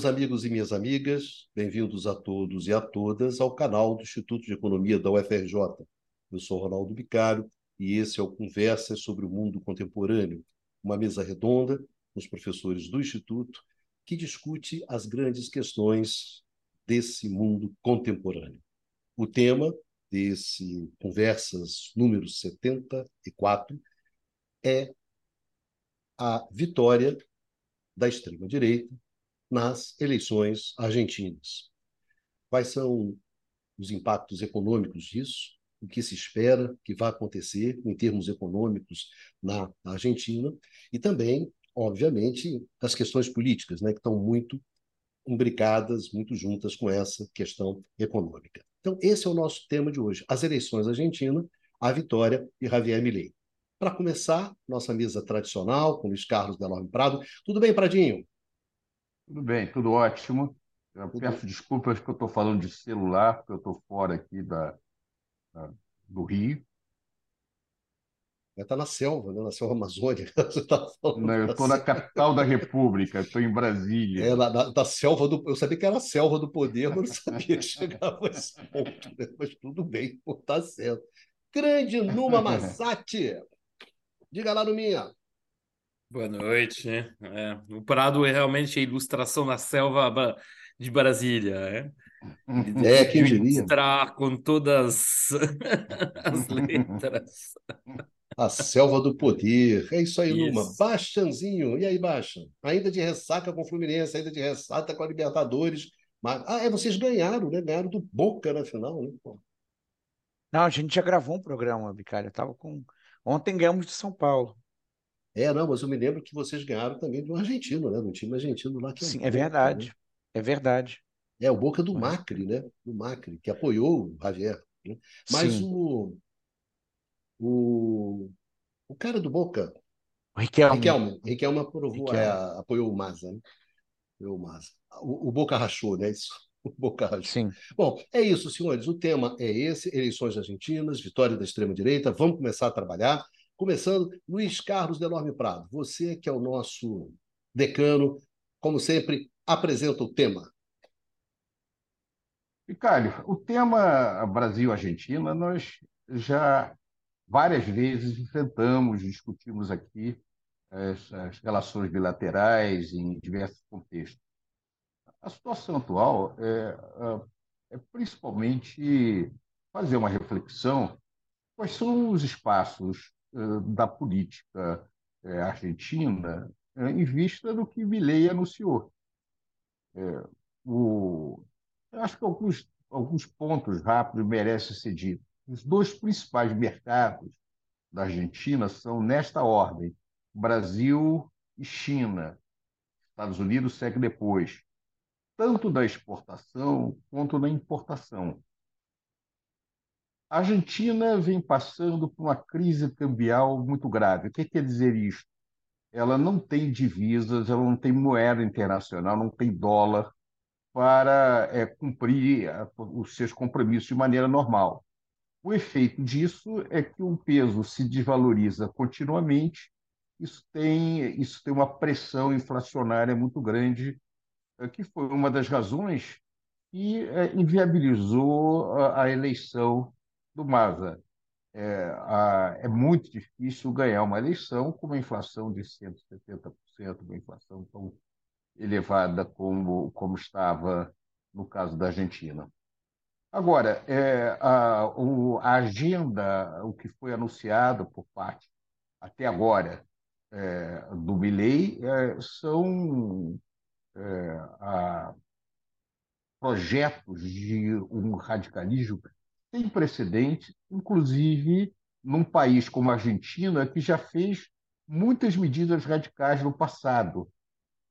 Meus amigos e minhas amigas, bem-vindos a todos e a todas ao canal do Instituto de Economia da UFRJ. Eu sou Ronaldo Bicário e esse é o Conversa sobre o Mundo Contemporâneo, uma mesa redonda com os professores do Instituto que discute as grandes questões desse mundo contemporâneo. O tema desse Conversas número 74 é a vitória da extrema-direita nas eleições argentinas. Quais são os impactos econômicos disso? O que se espera que vai acontecer em termos econômicos na Argentina? E também, obviamente, as questões políticas, né, que estão muito imbricadas, muito juntas com essa questão econômica. Então, esse é o nosso tema de hoje: as eleições argentinas, a vitória de Javier Milei. Para começar, nossa mesa tradicional, com Luiz Carlos Delorme Prado. Tudo bem, Pradinho? Tudo bem, tudo ótimo. Eu tudo peço bem. desculpas que eu estou falando de celular, porque eu estou fora aqui da, da, do Rio. Está na selva, né? na selva amazônica. Tá Não, eu estou na capital da República, estou em Brasília. É, na, na, na, selva do. Eu sabia que era a selva do poder, mas não sabia que chegava a esse ponto. Né? Mas tudo bem, está certo. Grande Numa Massati! Diga lá no minha. Boa noite. É, o Prado é realmente a ilustração da selva de Brasília. É, é quem diria. com todas as letras. A selva do poder. É isso aí, isso. Luma. Baixanzinho. E aí, Baixa? Ainda de ressaca com o Fluminense, ainda de ressaca com a Libertadores. Mas... Ah, é, vocês ganharam, né? Ganharam do Boca na final, né? Não, a gente já gravou um programa, Bicalho. Eu tava com Ontem ganhamos de São Paulo. É, não, mas eu me lembro que vocês ganharam também de um argentino, né? De um time argentino lá que é Sim, é verdade. Né? É verdade. É, o Boca do Macri, né? Do Macri, que apoiou o Javier. Né? Mas Sim. o, o. O cara do Boca. O Riquelme. Riquelme, Riquelme aprovou, Riquelme. É, apoiou o Maza, né? Apoiou o Maza. O, o Boca rachou, né? Isso. O Boca rachou. Sim. Bom, é isso, senhores. O tema é esse: eleições argentinas, vitória da extrema-direita. Vamos começar a trabalhar. Começando, Luiz Carlos Delorme Prado, você que é o nosso decano, como sempre, apresenta o tema. Ricardo, o tema Brasil-Argentina, nós já várias vezes enfrentamos, discutimos aqui as, as relações bilaterais em diversos contextos. A situação atual é, é, principalmente fazer uma reflexão quais são os espaços da política eh, argentina eh, em vista do que Milei anunciou. O, eu acho que alguns, alguns pontos rápidos merecem ser ditos. Os dois principais mercados da Argentina são nesta ordem: Brasil e China. Estados Unidos segue depois, tanto da exportação quanto da importação. A Argentina vem passando por uma crise cambial muito grave. O que quer dizer isso? Ela não tem divisas, ela não tem moeda internacional, não tem dólar para é, cumprir os seus compromissos de maneira normal. O efeito disso é que o peso se desvaloriza continuamente, isso tem, isso tem uma pressão inflacionária muito grande, é, que foi uma das razões que é, inviabilizou a eleição do Maza. É, a, é muito difícil ganhar uma eleição com uma inflação de 170%, uma inflação tão elevada como, como estava no caso da Argentina. Agora, é, a, o, a agenda, o que foi anunciado por parte, até agora, é, do Milley, é, são é, a, projetos de um radicalismo sem precedente, inclusive num país como a Argentina, que já fez muitas medidas radicais no passado.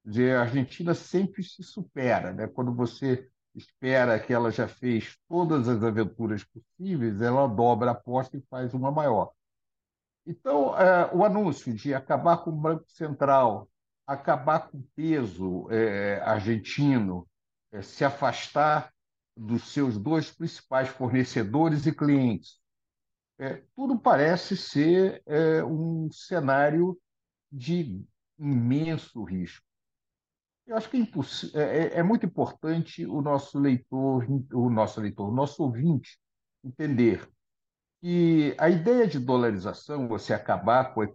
Dizer, a Argentina sempre se supera. Né? Quando você espera que ela já fez todas as aventuras possíveis, ela dobra a aposta e faz uma maior. Então, é, o anúncio de acabar com o Banco Central, acabar com o peso é, argentino, é, se afastar dos seus dois principais fornecedores e clientes. É, tudo parece ser é, um cenário de imenso risco. Eu acho que é, é, é, é, muito importante o nosso leitor, o nosso leitor, o nosso ouvinte entender que a ideia de dolarização, você acabar com a,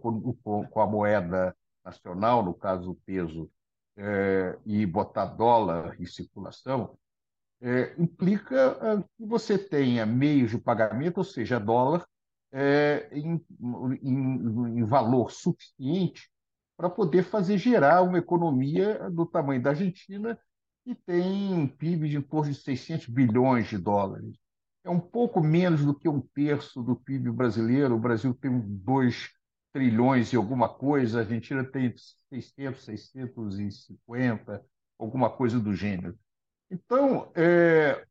com a moeda nacional, no caso o peso, é, e botar dólar em circulação, é, implica é, que você tenha meios de pagamento, ou seja, dólar, é, em, em, em valor suficiente para poder fazer gerar uma economia do tamanho da Argentina, que tem um PIB de torno de 600 bilhões de dólares. É um pouco menos do que um terço do PIB brasileiro. O Brasil tem 2 trilhões e alguma coisa, a Argentina tem 600, 650, alguma coisa do gênero. Então, é,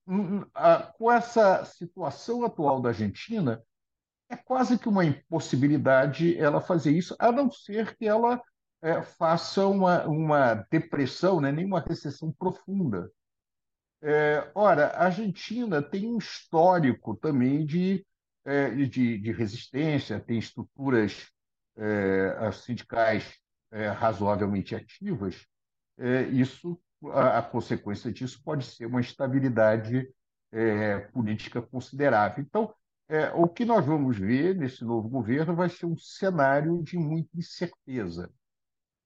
a, com essa situação atual da Argentina, é quase que uma impossibilidade ela fazer isso, a não ser que ela é, faça uma, uma depressão, né, nem uma recessão profunda. É, ora, a Argentina tem um histórico também de, é, de, de, resistência, tem estruturas é, sindicais é, razoavelmente ativas. É, isso, a, consequência disso pode ser uma estabilidade política considerável. Então, o que nós vamos ver nesse novo governo vai ser um cenário de muita incerteza.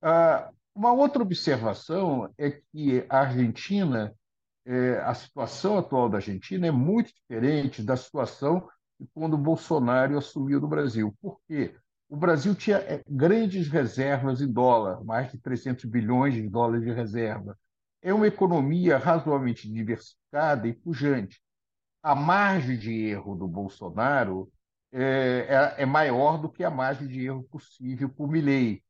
Ah, uma outra observação é que a Argentina, é, a situação atual da Argentina é muito diferente da situação de quando Bolsonaro assumiu no Brasil. Por quê? O Brasil tinha é, grandes reservas em dólar, mais de 300 bilhões de dólares de reserva. É uma economia razoavelmente diversificada e pujante. A margem de erro do Bolsonaro é, é, é maior do que a margem de erro possível por Milley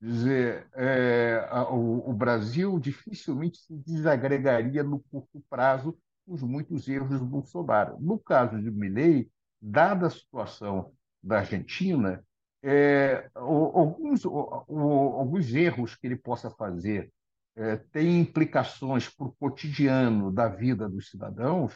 dizer, é, o, o, Brasil dificilmente se desagregaria no curto prazo os muitos erros do Bolsonaro. No caso de Milley, dada a situação da Argentina, é, alguns, alguns erros que ele possa fazer é, têm implicações para o cotidiano da vida dos cidadãos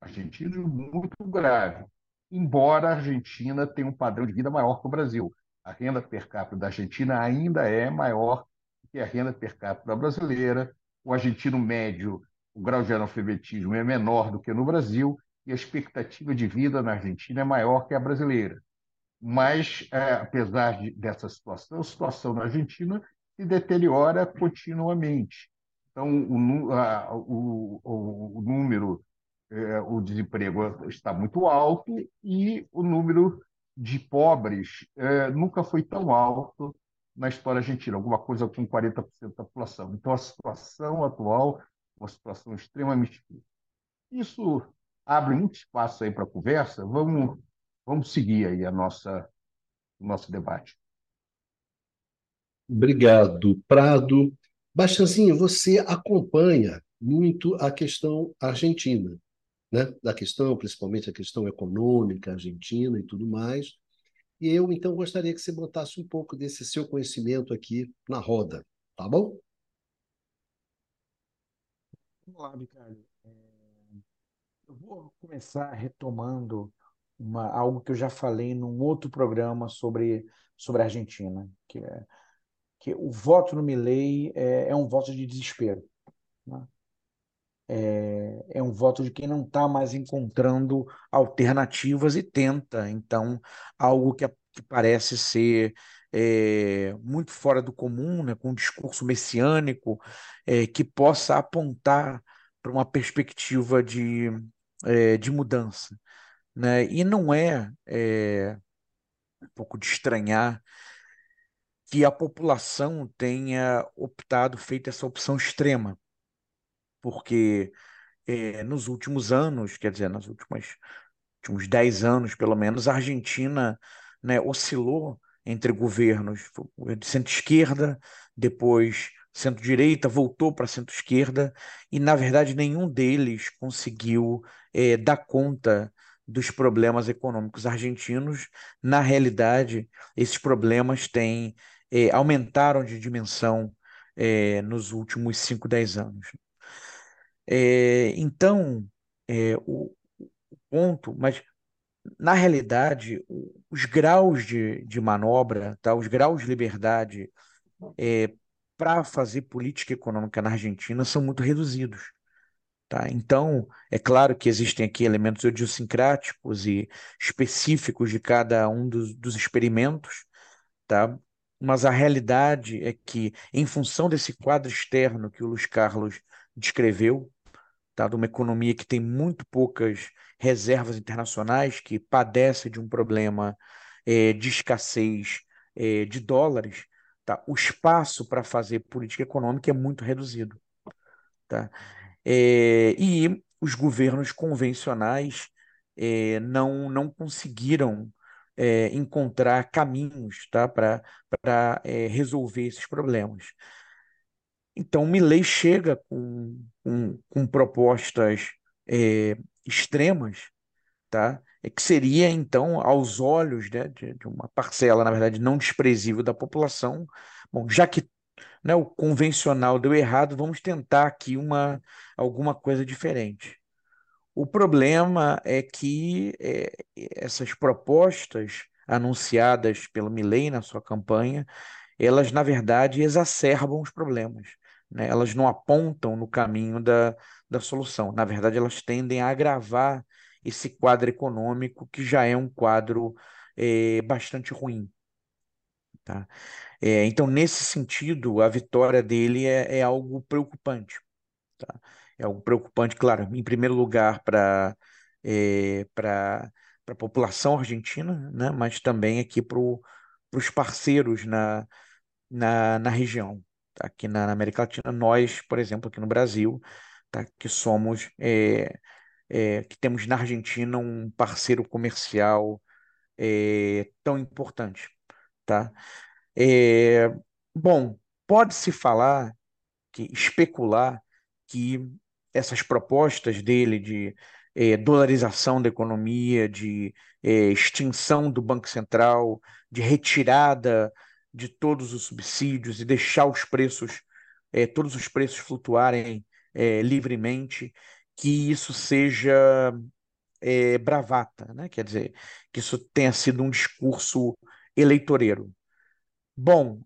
argentinos muito grave, embora a Argentina tenha um padrão de vida maior que o Brasil a renda per capita da Argentina ainda é maior que a renda per capita brasileira. O argentino médio, o grau de analfabetismo é menor do que no Brasil e a expectativa de vida na Argentina é maior que a brasileira. Mas, é, apesar de, dessa situação, a situação na Argentina se deteriora continuamente. Então, o, a, o, o, o número, é, o desemprego está muito alto e o número de pobres é, nunca foi tão alto na história argentina, alguma coisa com 40% da população. Então, a situação atual uma situação extremamente difícil. Isso abre muito espaço aí para conversa. Vamos, vamos seguir aí a nossa, o nosso debate. Obrigado, Prado. Baixanzinho, você acompanha muito a questão argentina né, da questão, principalmente a questão econômica argentina e tudo mais. E eu, então, gostaria que você botasse um pouco desse seu conhecimento aqui na roda, tá bom? Vamos lá, Ricardo. É... Eu vou começar retomando uma, algo que eu já falei num outro programa sobre, sobre a Argentina, que é que o voto no Milei é, é um voto de desespero. Né? é, é um voto de quem não está mais encontrando alternativas e tenta, então, algo que, que parece ser é, muito fora do comum, né, com um discurso messiânico, é, que possa apontar para uma perspectiva de, é, de mudança. Né? E não é, é um pouco de estranhar que a população tenha optado, feito essa opção extrema porque é, nos últimos anos, quer dizer, nos últimos, últimos 10 anos, pelo menos, a Argentina né, oscilou entre governos de centro-esquerda, depois centro-direita, voltou para centro-esquerda, e, na verdade, nenhum deles conseguiu é, dar conta dos problemas econômicos argentinos. Na realidade, esses problemas têm, é, aumentaram de dimensão é, nos últimos 5, 10 anos. É, então, é, o, o, ponto, mas na realidade, os graus de, de manobra, tá, os graus de liberdade é, para fazer política econômica na Argentina são muito reduzidos. Tá? Então, é claro que existem aqui elementos idiosincráticos e específicos de cada um dos, dos experimentos, tá? Mas a realidade é que, em função desse quadro externo que o Luiz Carlos descreveu, tá? de uma economia que tem muito poucas reservas internacionais, que padece de um problema é, de escassez é, de dólares, tá? o espaço para fazer política econômica é muito reduzido. Tá? É, e os governos convencionais não, não conseguiram é, encontrar caminhos tá, para é, resolver esses problemas. Então, Milley chega com, com, com propostas é, extremas, tá? É que seria, então, aos olhos né, de, de, uma parcela, na verdade, não desprezível da população, bom, já que né, o convencional deu errado, vamos tentar aqui uma, alguma coisa diferente. O problema é que é, essas propostas anunciadas pelo Milley na sua campanha, elas, na verdade, exacerbam os problemas. Né? Elas não apontam no caminho da, da solução. Na verdade, elas tendem a agravar esse quadro econômico, que já é um quadro é, bastante ruim. Tá? É, então, nesse sentido, a vitória dele é, é algo preocupante. Tá? É algo preocupante, claro, em primeiro lugar para é, para a população argentina, né? mas também aqui para os parceiros na, na, na região. Tá? Aqui na, na, América Latina, nós, por exemplo, aqui no Brasil, tá? que somos, é, é, que temos na Argentina um parceiro comercial é, tão importante. Tá? É, bom, pode-se falar, que especular que essas propostas dele de é, dolarização da economia, de é, extinção do Banco Central, de retirada de todos os subsídios e deixar os preços, é, todos os preços flutuarem livremente, que isso seja bravata, né? Quer dizer, que isso tenha sido um discurso eleitoreiro. Bom,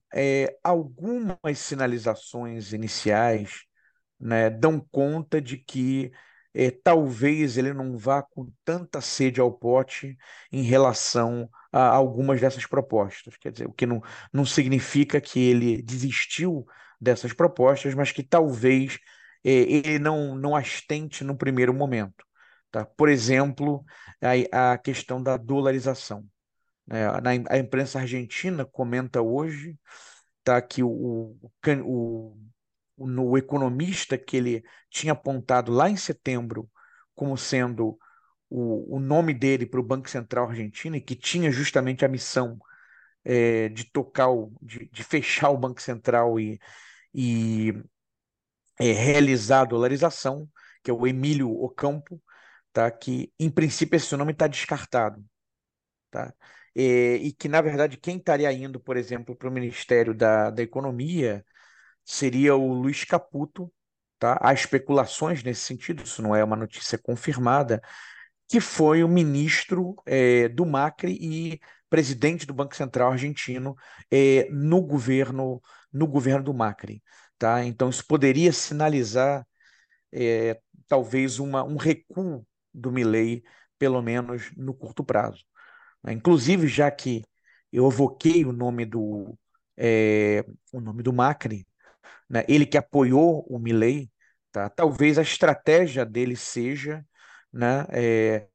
algumas sinalizações iniciais né, dão conta de que é, talvez ele não vá com tanta sede ao pote em relação a algumas dessas propostas. Quer dizer, o que não, não significa que ele desistiu dessas propostas, mas que talvez é, ele não, não as tente no primeiro momento. Tá? Por exemplo, a, a questão da dolarização. É, na, a imprensa argentina comenta hoje tá, que o, o, o, no economista que ele tinha apontado lá em setembro como sendo o, o nome dele para o Banco Central argentino e que tinha justamente a missão é, de tocar, o, de, de, fechar o Banco Central e, e é, realizar a dolarização, que é o Emílio Ocampo, tá, que em princípio esse nome está descartado. Tá? e, e que, na verdade, quem estaria indo, por exemplo, para o Ministério da, da Economia seria o Luiz Caputo. Tá? Há especulações nesse sentido, isso não é uma notícia confirmada, que foi o ministro é, do Macri e presidente do Banco Central argentino é, no governo no governo do Macri, tá? Então isso poderia sinalizar é, talvez uma, um recuo do Milei, pelo menos no curto prazo. Né? Inclusive, já que eu evoquei o nome do, é, o nome do Macri, né? ele que apoiou o Milley, tá? talvez a estratégia dele seja né, é,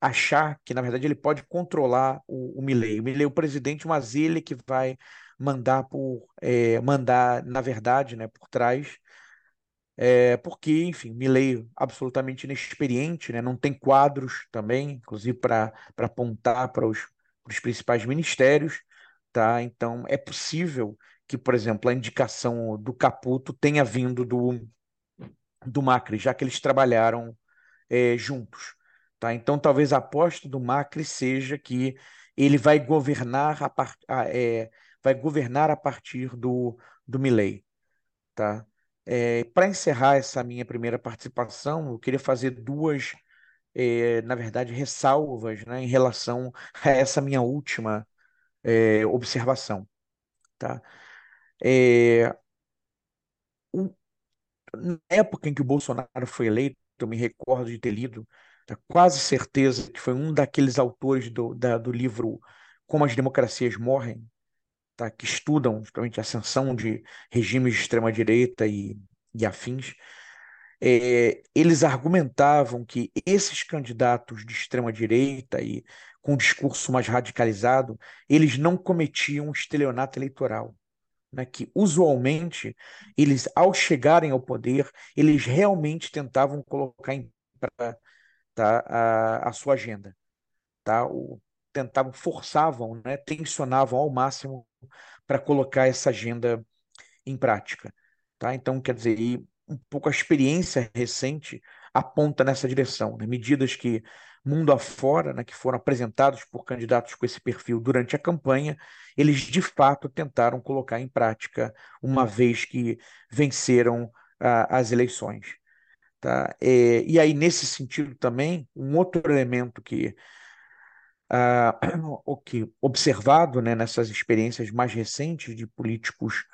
achar que, na verdade, ele pode controlar o, o Milley. O Milley é o presidente, mas ele que vai mandar por é, mandar, na verdade, né, por trás é, porque, enfim, Milley absolutamente inexperiente, né? não tem quadros também, inclusive para apontar para os, para os principais ministérios, tá? Então é possível que, por exemplo, a indicação do Caputo tenha vindo do, do Macri, já que eles trabalharam é, juntos, tá? Então talvez a aposta do Macri seja que ele vai governar a, part, é, vai governar a partir do, do Milley, tá? É, para encerrar essa minha primeira participação, eu queria fazer duas, é, na verdade, ressalvas né, em relação a essa minha última é, observação. Tá? É, na época em que o Bolsonaro foi eleito, eu me recordo de ter lido, tá, quase certeza que foi um daqueles autores do, da, do livro Como as Democracias Morrem, tá, que estudam justamente a ascensão de regimes de extrema-direita e, e afins. É, eles argumentavam que esses candidatos de extrema-direita e com um discurso mais radicalizado, eles não cometiam estelionato eleitoral né, que usualmente eles, ao chegarem ao poder, eles realmente tentavam colocar em tá, a, a sua agenda, tá? O, tentavam, forçavam, né, tensionavam ao máximo para colocar essa agenda em prática, tá? Então, quer dizer, um pouco a experiência recente aponta nessa direção, né? medidas que mundo afora, né, que foram apresentados por candidatos com esse perfil durante a campanha, eles de fato tentaram colocar em prática uma vez que venceram as eleições. Tá? É, e aí, nesse sentido também, um outro elemento que, ah, o que observado né, nessas experiências mais recentes de políticos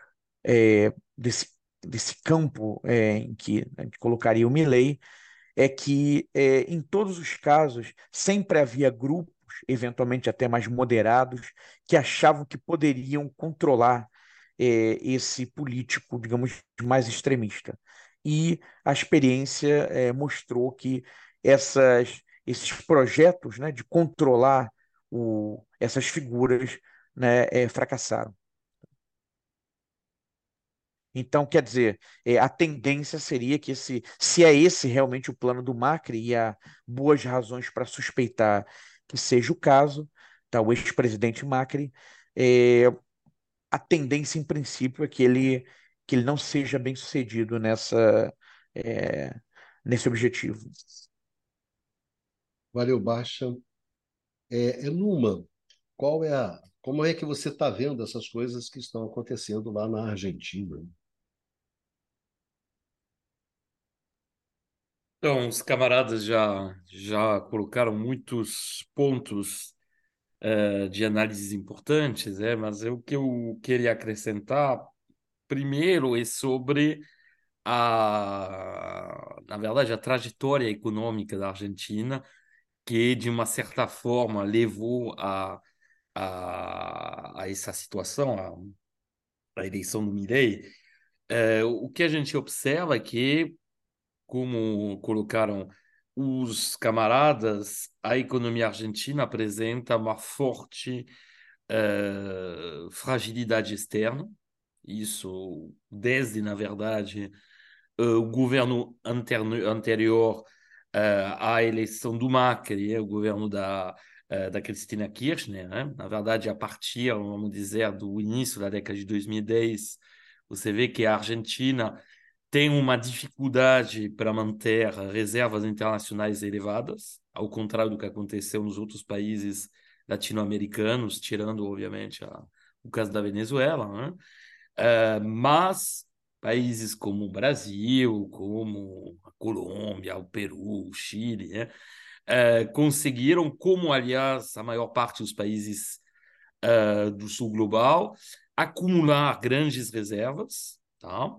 é, desse, desse campo é, em que a gente colocaria o Milley, é que, é, em todos os casos, sempre havia grupos, eventualmente até mais moderados, que achavam que poderiam controlar é, esse político, digamos, mais extremista. E a experiência é, mostrou que essas, esses projetos né, de controlar o, essas figuras né, é, fracassaram. Então, quer dizer, é, a tendência seria que esse, se é esse realmente o plano do Macri, e há boas razões para suspeitar que seja o caso, tá, o ex-presidente Macri, é, a tendência, em princípio, é que ele, que ele não seja bem sucedido nessa, é, nesse objetivo. Valeu, Baixa. É, é Numa, qual é a, como é que você está vendo essas coisas que estão acontecendo lá na Argentina? Então, os camaradas já, já colocaram muitos pontos uh, de análises importantes, é, mas o que eu queria acrescentar primeiro é sobre a, na verdade, a trajetória econômica da Argentina, que de uma certa forma levou a, a, a essa situação, a, a eleição do Milei. Uh, o que a gente observa é que como colocaram os camaradas, a economia argentina apresenta uma forte uh, fragilidade externa. Isso desde, na verdade, uh, o governo anterior uh, à eleição do Macri, o governo da, da Cristina Kirchner. Né? Na verdade, a partir, vamos dizer, do início da década de 2010, você vê que a Argentina tem uma dificuldade para manter reservas internacionais elevadas, ao contrário do que aconteceu nos outros países latino-americanos, tirando, obviamente, a, o caso da Venezuela. Né? Uh, mas países como o Brasil, como a Colômbia, o Peru, o Chile, né? uh, conseguiram, como, aliás, a maior parte dos países uh, do sul global, acumular grandes reservas, tá?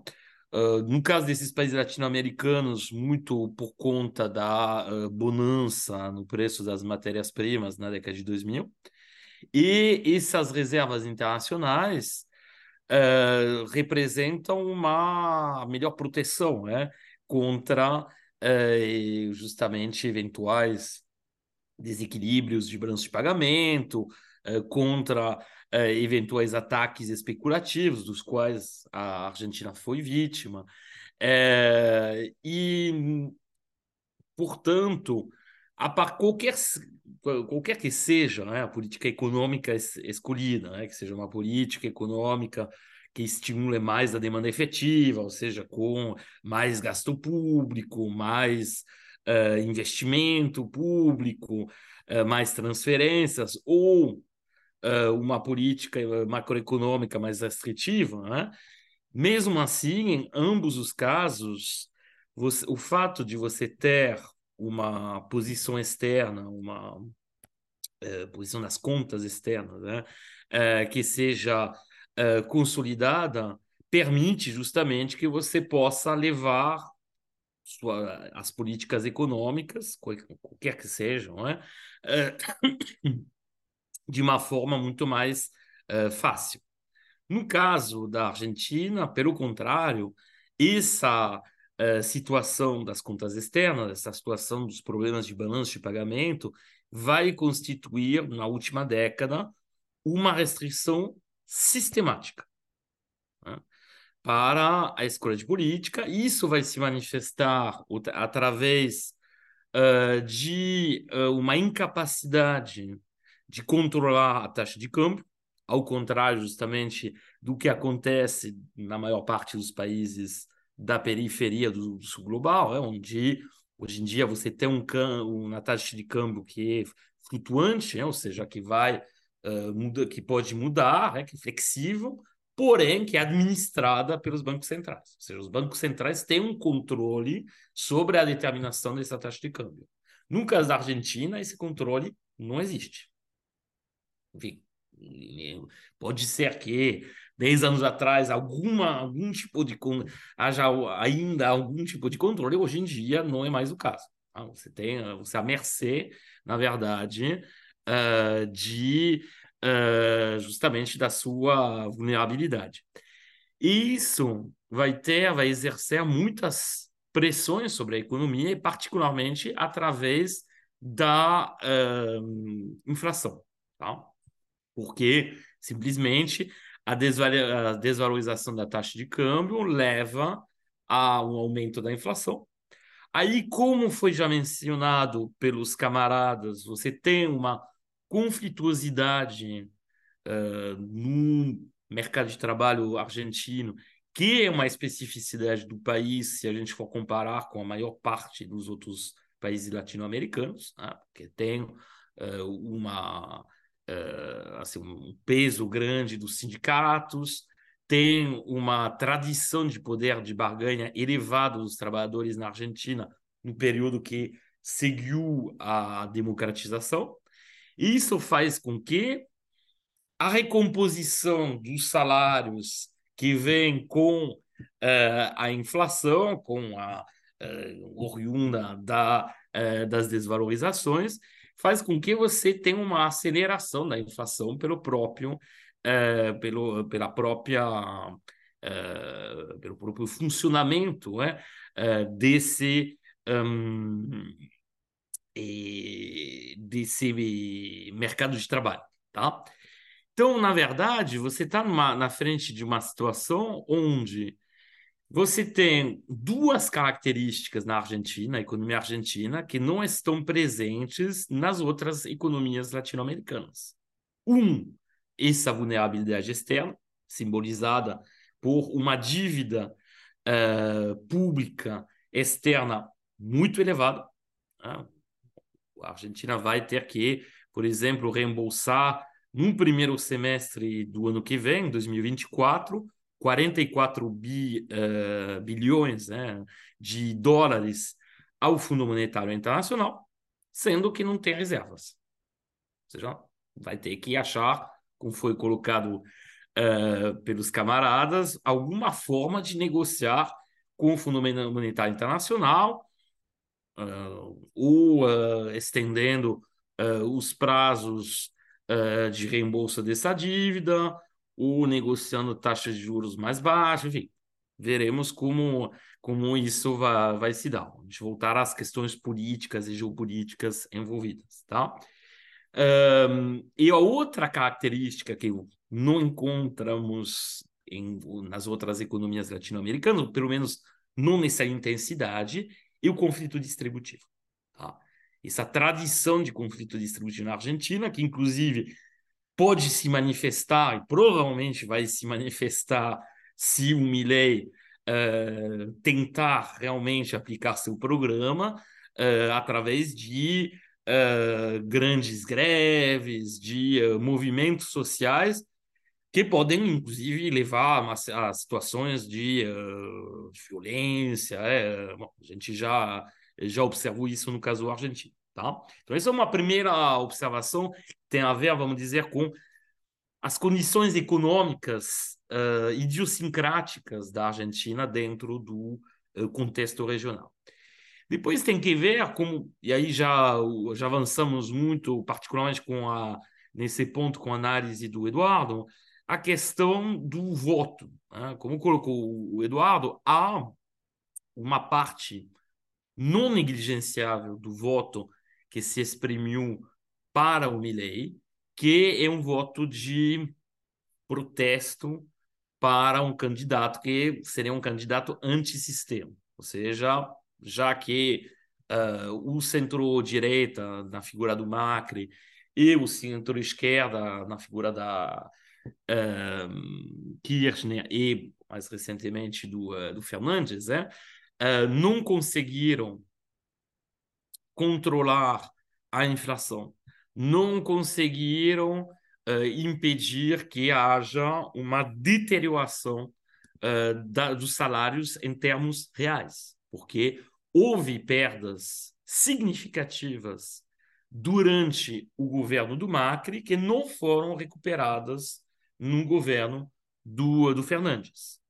Uh, no caso desses países latino-americanos, muito por conta da uh, bonança no preço das matérias-primas na década de 2000, e essas reservas internacionais uh, representam uma melhor proteção né, contra justamente eventuais desequilíbrios de balanço de pagamento, contra é, eventuais ataques especulativos, dos quais a Argentina foi vítima. É, e, portanto, a qualquer, qualquer que seja né, a política econômica escolhida, né, que seja uma política econômica que estimule mais a demanda efetiva, ou seja, com mais gasto público, mais uh, investimento público, uh, mais transferências, ou uh, uma política eh, macroeconômica mais restritiva, né? mesmo assim, em ambos os casos, você, o fato de você ter uma posição externa, uma uh, posição das contas externas, né? Uh, que seja consolidada, permite justamente que você possa levar sua, as políticas econômicas, qualquer que sejam, né? De uma forma muito mais uh, fácil. No caso da Argentina, pelo contrário, essa uh, situação das contas externas, essa situação dos problemas de balanço de pagamento, vai constituir, na última década, uma restrição sistemática né, para a escolha de política. Isso vai se manifestar através uh, de uma incapacidade de controlar a taxa de câmbio, ao contrário justamente do que acontece na maior parte dos países da periferia do, do sul global, é, onde hoje em dia você tem um uma taxa de câmbio que é flutuante, é, ou seja, que vai uh, muda, que pode mudar, é, que é flexível, porém que é administrada pelos bancos centrais. Ou seja, os bancos centrais têm um controle sobre a determinação dessa taxa de câmbio. No caso da Argentina, esse controle não existe. Enfim, pode ser que 10 anos atrás alguma, algum tipo de haja ainda algum tipo de controle, hoje em dia não é mais o caso. Tá? Você tem você é mercê, na verdade, uh, de uh, justamente da sua vulnerabilidade. Isso vai ter, vai exercer muitas pressões sobre a economia e particularmente através da uh, inflação, tá? Porque simplesmente a, a desvalorização da taxa de câmbio leva a um aumento da inflação. Aí, como foi já mencionado pelos camaradas, você tem uma conflituosidade uh, no mercado de trabalho argentino, que é uma especificidade do país, se a gente for comparar com a maior parte dos outros países latino-americanos, né? porque tem uh, uma uh, assim, um peso grande dos sindicatos, tem uma tradição de poder de barganha elevado dos trabalhadores na Argentina no período que seguiu a democratização. Isso faz com que a recomposição dos salários que vem com uh, a inflação, com a uh, oriunda da, uh, das desvalorizações, faz com que você tenha uma aceleração da inflação pelo próprio, é, pelo, pela própria, é, pelo próprio funcionamento é, desse, um, desse mercado de trabalho. Tá? Então, na verdade, você está na frente de uma situação onde você tem duas características na Argentina, a economia argentina, que não estão presentes nas outras economias latino-americanas. Um, essa vulnerabilidade externa, simbolizada por uma dívida uh, pública externa muito elevada. Né? A Argentina vai ter que, por exemplo, reembolsar no primeiro semestre do ano que vem, 2024, 44 bi, uh, bilhões né, de dólares ao Fundo Monetário Internacional, sendo que não tem reservas. Ou seja, vai ter que achar, como foi colocado uh, pelos camaradas, alguma forma de negociar com o Fundo Monetário Internacional, uh, ou estendendo os prazos de reembolso dessa dívida, ou negociando taxas de juros mais baixas, enfim, veremos como, como isso vai, vai se dar. A gente voltar às questões políticas e geopolíticas envolvidas, tá? Um, e a outra característica que não encontramos em, nas outras economias latino-americanas, pelo menos não nessa intensidade, é o conflito distributivo. Tá? Essa tradição de conflito distributivo na Argentina, que inclusive pode se manifestar, e provavelmente vai se manifestar se o Milley uh, tentar realmente aplicar seu programa uh, através de uh, grandes greves, de movimentos sociais que podem, inclusive, levar a, a situações de, violência. É, bom, a gente já, já observou isso no caso argentino. Tá? Então, essa é uma primeira observação tem a ver, vamos dizer, com as condições econômicas uh, idiosincráticas da Argentina dentro do uh, contexto regional. Depois tem que ver como, e aí já, já avançamos muito, particularmente com a, nesse ponto com a análise do Eduardo, a questão do voto. Né? Como colocou o Eduardo, há uma parte não negligenciável do voto que se exprimiu para o Milley, que é um voto de protesto para um candidato que seria um candidato antissistema, ou seja, já que uh, o centro-direita, na figura do Macri, e o centro-esquerda, na figura da uh, Kirchner e, mais recentemente, do, uh, do Fernandes, é, não conseguiram controlar a inflação, não conseguiram impedir que haja uma deterioração da, dos salários em termos reais, porque houve perdas significativas durante o governo do Macri que não foram recuperadas no governo do, do Fernandes.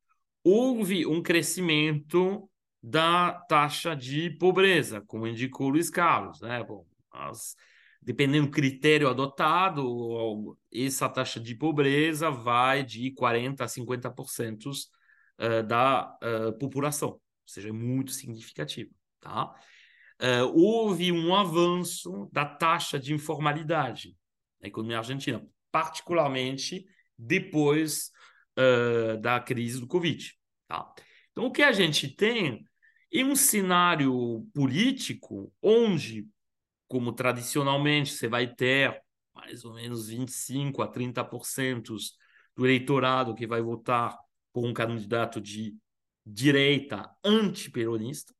Houve um crescimento da taxa de pobreza, como indicou Luiz Carlos. Né? Bom, as, dependendo do critério adotado, essa taxa de pobreza vai de 40% a 50% uh, da uh, população seja, é muito significativo. Tá? Uh, houve um avanço da taxa de informalidade na economia argentina, particularmente depois da crise do Covid. Tá? Então, o que a gente tem é um cenário político onde, como tradicionalmente você vai ter mais ou menos 25 a 30% do eleitorado que vai votar por um candidato de direita antiperonista,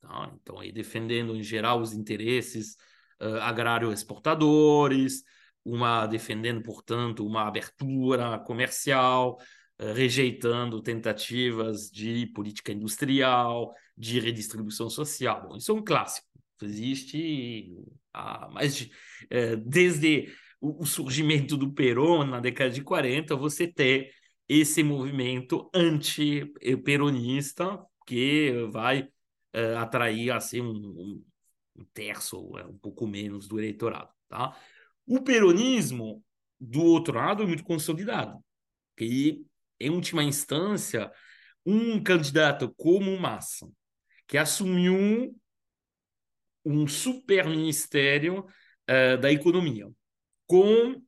tá? então aí defendendo em geral os interesses uh, agrário-exportadores, uma defendendo, portanto, uma abertura comercial, uh, rejeitando tentativas de política industrial, de redistribuição social. Bom, isso é um clássico, existe há mais de, uh, desde o, surgimento do Perón na década de 40, você tem esse movimento anti-peronista que vai uh, atrair assim um, um terço, é, um pouco menos do eleitorado. Tá? O peronismo, do outro lado, é muito consolidado. E, em última instância, um candidato como Massa, que assumiu um super ministério uh, da economia, com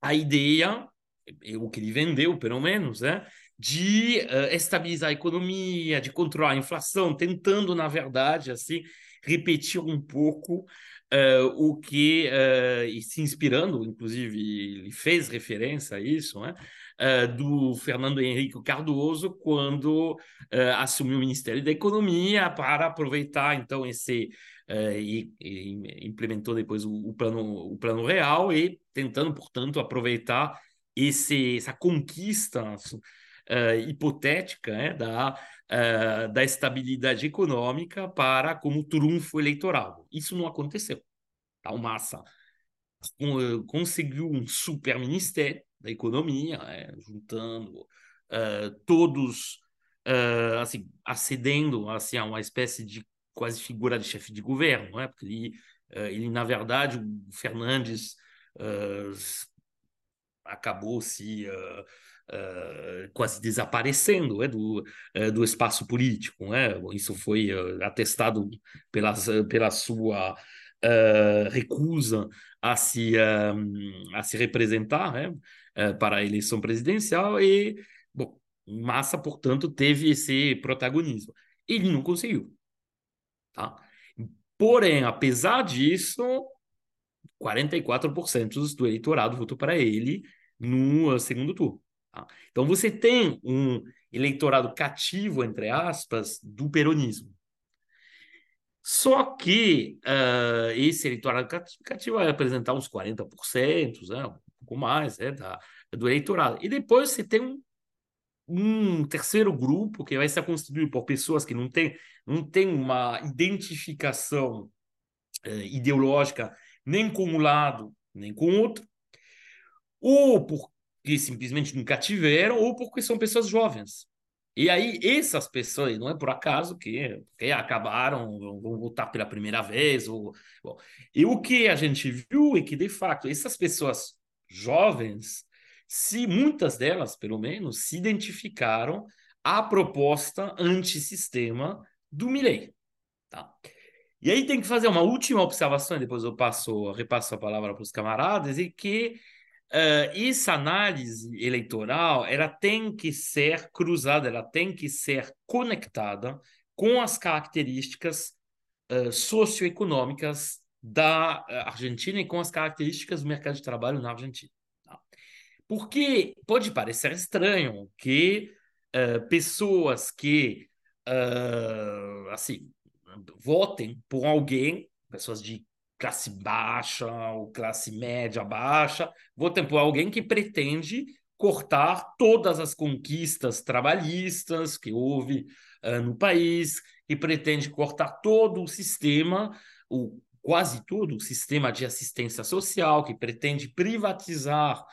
a ideia o que ele vendeu, pelo menos, né? de uh, estabilizar a economia, de controlar a inflação, tentando, na verdade, assim, repetir um pouco uh, o que, e se inspirando, inclusive, ele fez referência a isso, né? do Fernando Henrique Cardoso, quando assumiu o Ministério da Economia para aproveitar, então, esse... E, e, implementou depois o, o, plano, o plano real e tentando, portanto, aproveitar esse, essa conquista uh, hipotética né, da, uh, da estabilidade econômica para como trunfo eleitoral. Isso não aconteceu. Tá? O Massa conseguiu um super ministério da economia, né, juntando uh, todos, assim, acedendo assim, a uma espécie de quase figura de chefe de governo, né? porque ele, ele, na verdade, o Fernandes acabou se uh, uh, quase desaparecendo é, do, uh, do espaço político. Né? Isso foi atestado pela, pela sua recusa a se, a se representar né? para a eleição presidencial e, bom, Massa, portanto, teve esse protagonismo. Ele não conseguiu. Tá? Porém, apesar disso, 44% do eleitorado votou para ele no segundo turno. Tá? Então você tem um eleitorado cativo, entre aspas, do peronismo. Só que uh, esse eleitorado cativo vai apresentar uns 40%, né, um pouco mais né, da, do eleitorado. E depois você tem um, um terceiro grupo que vai ser constituído por pessoas que não têm não tem uma identificação uh, ideológica nem com um lado nem com o outro, ou por que simplesmente nunca tiveram ou porque são pessoas jovens. E aí, essas pessoas, não é por acaso que, que acabaram, vão votar pela primeira vez. Ou, bom, e o que a gente viu é que, de fato, essas pessoas jovens, se muitas delas, pelo menos, se identificaram à proposta antissistema do Milley. Tá? E aí tem que fazer uma última observação, depois eu passo, repasso a palavra para os camaradas, e que uh, essa análise eleitoral ela tem que ser cruzada, ela tem que ser conectada com as características uh, socioeconômicas da Argentina e com as características do mercado de trabalho na Argentina. Porque pode parecer estranho que uh, pessoas que uh, assim votem por alguém, pessoas de classe baixa ou classe média baixa, votem por alguém que pretende cortar todas as conquistas trabalhistas que houve uh, no país, que pretende cortar todo o sistema, o quase todo o sistema de assistência social, que pretende privatizar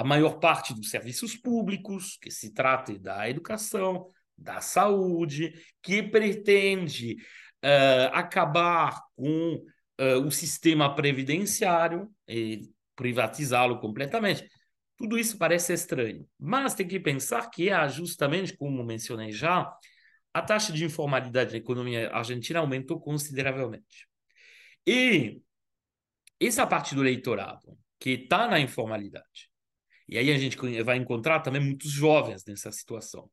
a maior parte dos serviços públicos, que se trate da educação, da saúde, que pretende uh, acabar com uh, o sistema previdenciário e privatizá-lo completamente. Tudo isso parece estranho, mas tem que pensar que é justamente, como mencionei já, a taxa de informalidade na economia argentina aumentou consideravelmente. E essa parte do eleitorado que está na informalidade, e aí a gente vai encontrar também muitos jovens nessa situação,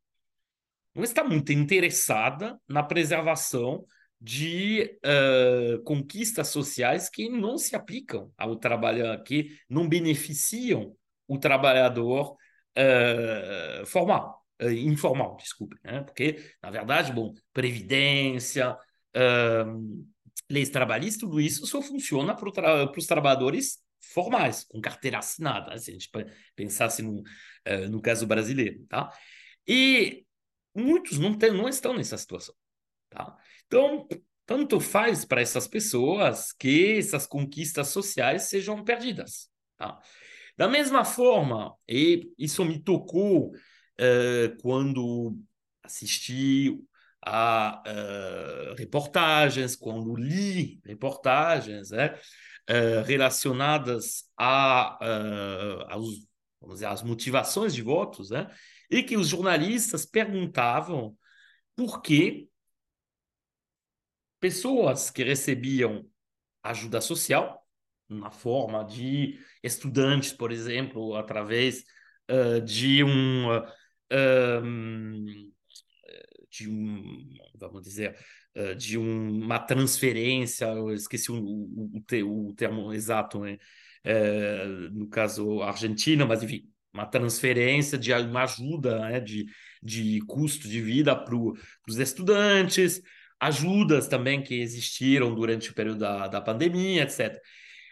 não está muito interessada na preservação de uh, conquistas sociais que não se aplicam ao trabalhador, que não beneficiam o trabalhador uh, formal, uh, informal, desculpe, né? porque, na verdade, bom, previdência, leis trabalhistas, tudo isso só funciona para tra os trabalhadores formais, com carteira assinada, se a gente pensasse no, no caso brasileiro, tá? E muitos não, tem, não estão nessa situação, tá? Então, tanto faz para essas pessoas que essas conquistas sociais sejam perdidas. Tá? Da mesma forma, e isso me tocou uh, quando assisti a uh, reportagens, quando li reportagens né, uh, relacionadas a, aos, vamos dizer, às motivações de votos, né, e que os jornalistas perguntavam por que pessoas que recebiam ajuda social, na forma de estudantes, por exemplo, através uh, de um. Uh, de um, vamos dizer, uh, de um, uma transferência, eu esqueci o, o, o, termo exato, né? no caso Argentina, mas enfim, uma transferência de uma ajuda né? de, de custo de vida para os estudantes, ajudas também que existiram durante o período da, da pandemia, etc.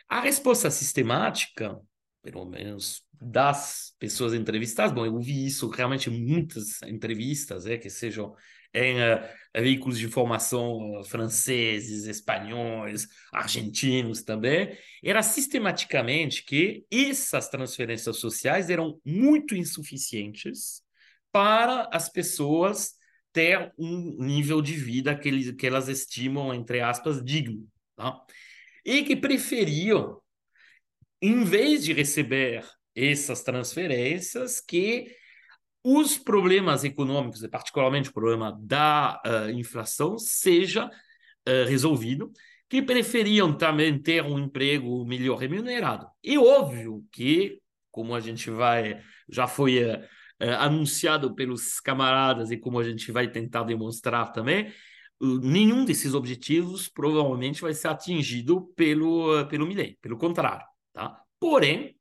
A resposta sistemática, pelo menos das pessoas entrevistadas, bom, eu ouvi isso realmente em muitas entrevistas, é, que sejam em uh, veículos de informação uh, franceses, espanhóis, argentinos também, era sistematicamente que essas transferências sociais eram muito insuficientes para as pessoas ter um nível de vida que, eles, que elas estimam, entre aspas, digno. Tá? E que preferiam, em vez de receber essas transferências, que os problemas econômicos, e particularmente o problema da uh, inflação, seja uh, resolvido, que preferiam também ter um emprego melhor remunerado. E óbvio que, como a gente vai, já foi uh, anunciado pelos camaradas e como a gente vai tentar demonstrar também, nenhum desses objetivos provavelmente vai ser atingido pelo, pelo Milley, pelo contrário. Tá? Porém,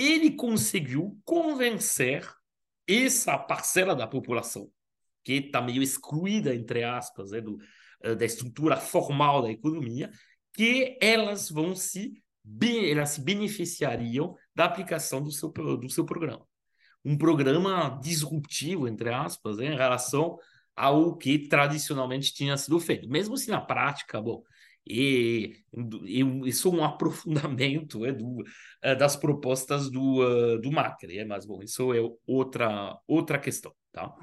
ele conseguiu convencer essa parcela da população que está meio excluída, entre aspas, né, do, eh, da estrutura formal da economia, que elas vão se, elas se beneficiariam da aplicação do seu, do seu programa um programa disruptivo, entre aspas, em relação ao que tradicionalmente tinha sido feito. Mesmo se na prática, bom, E, e isso é um aprofundamento é, do, é, das propostas do, uh, do Macri, é, mas bom, isso é outra, outra questão, tá?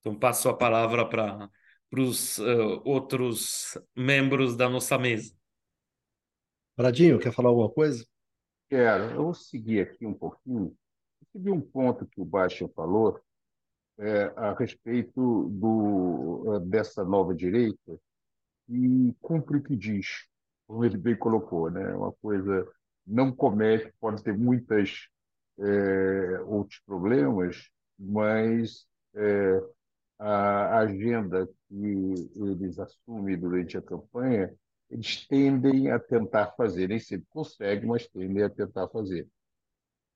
Então passo a palavra para os uh, outros membros da nossa mesa. Bradinho, quer falar alguma coisa? Quero. Eu vou seguir aqui um pouquinho. Eu um ponto que o Baixo falou é, a respeito do, dessa nova direita e cumpre o que diz, como ele bem colocou, né? Uma coisa não comete, pode ter muitas é, outros problemas, mas é, a agenda que eles assumem durante a campanha, eles tendem a tentar fazer, nem sempre conseguem, mas tendem a tentar fazer.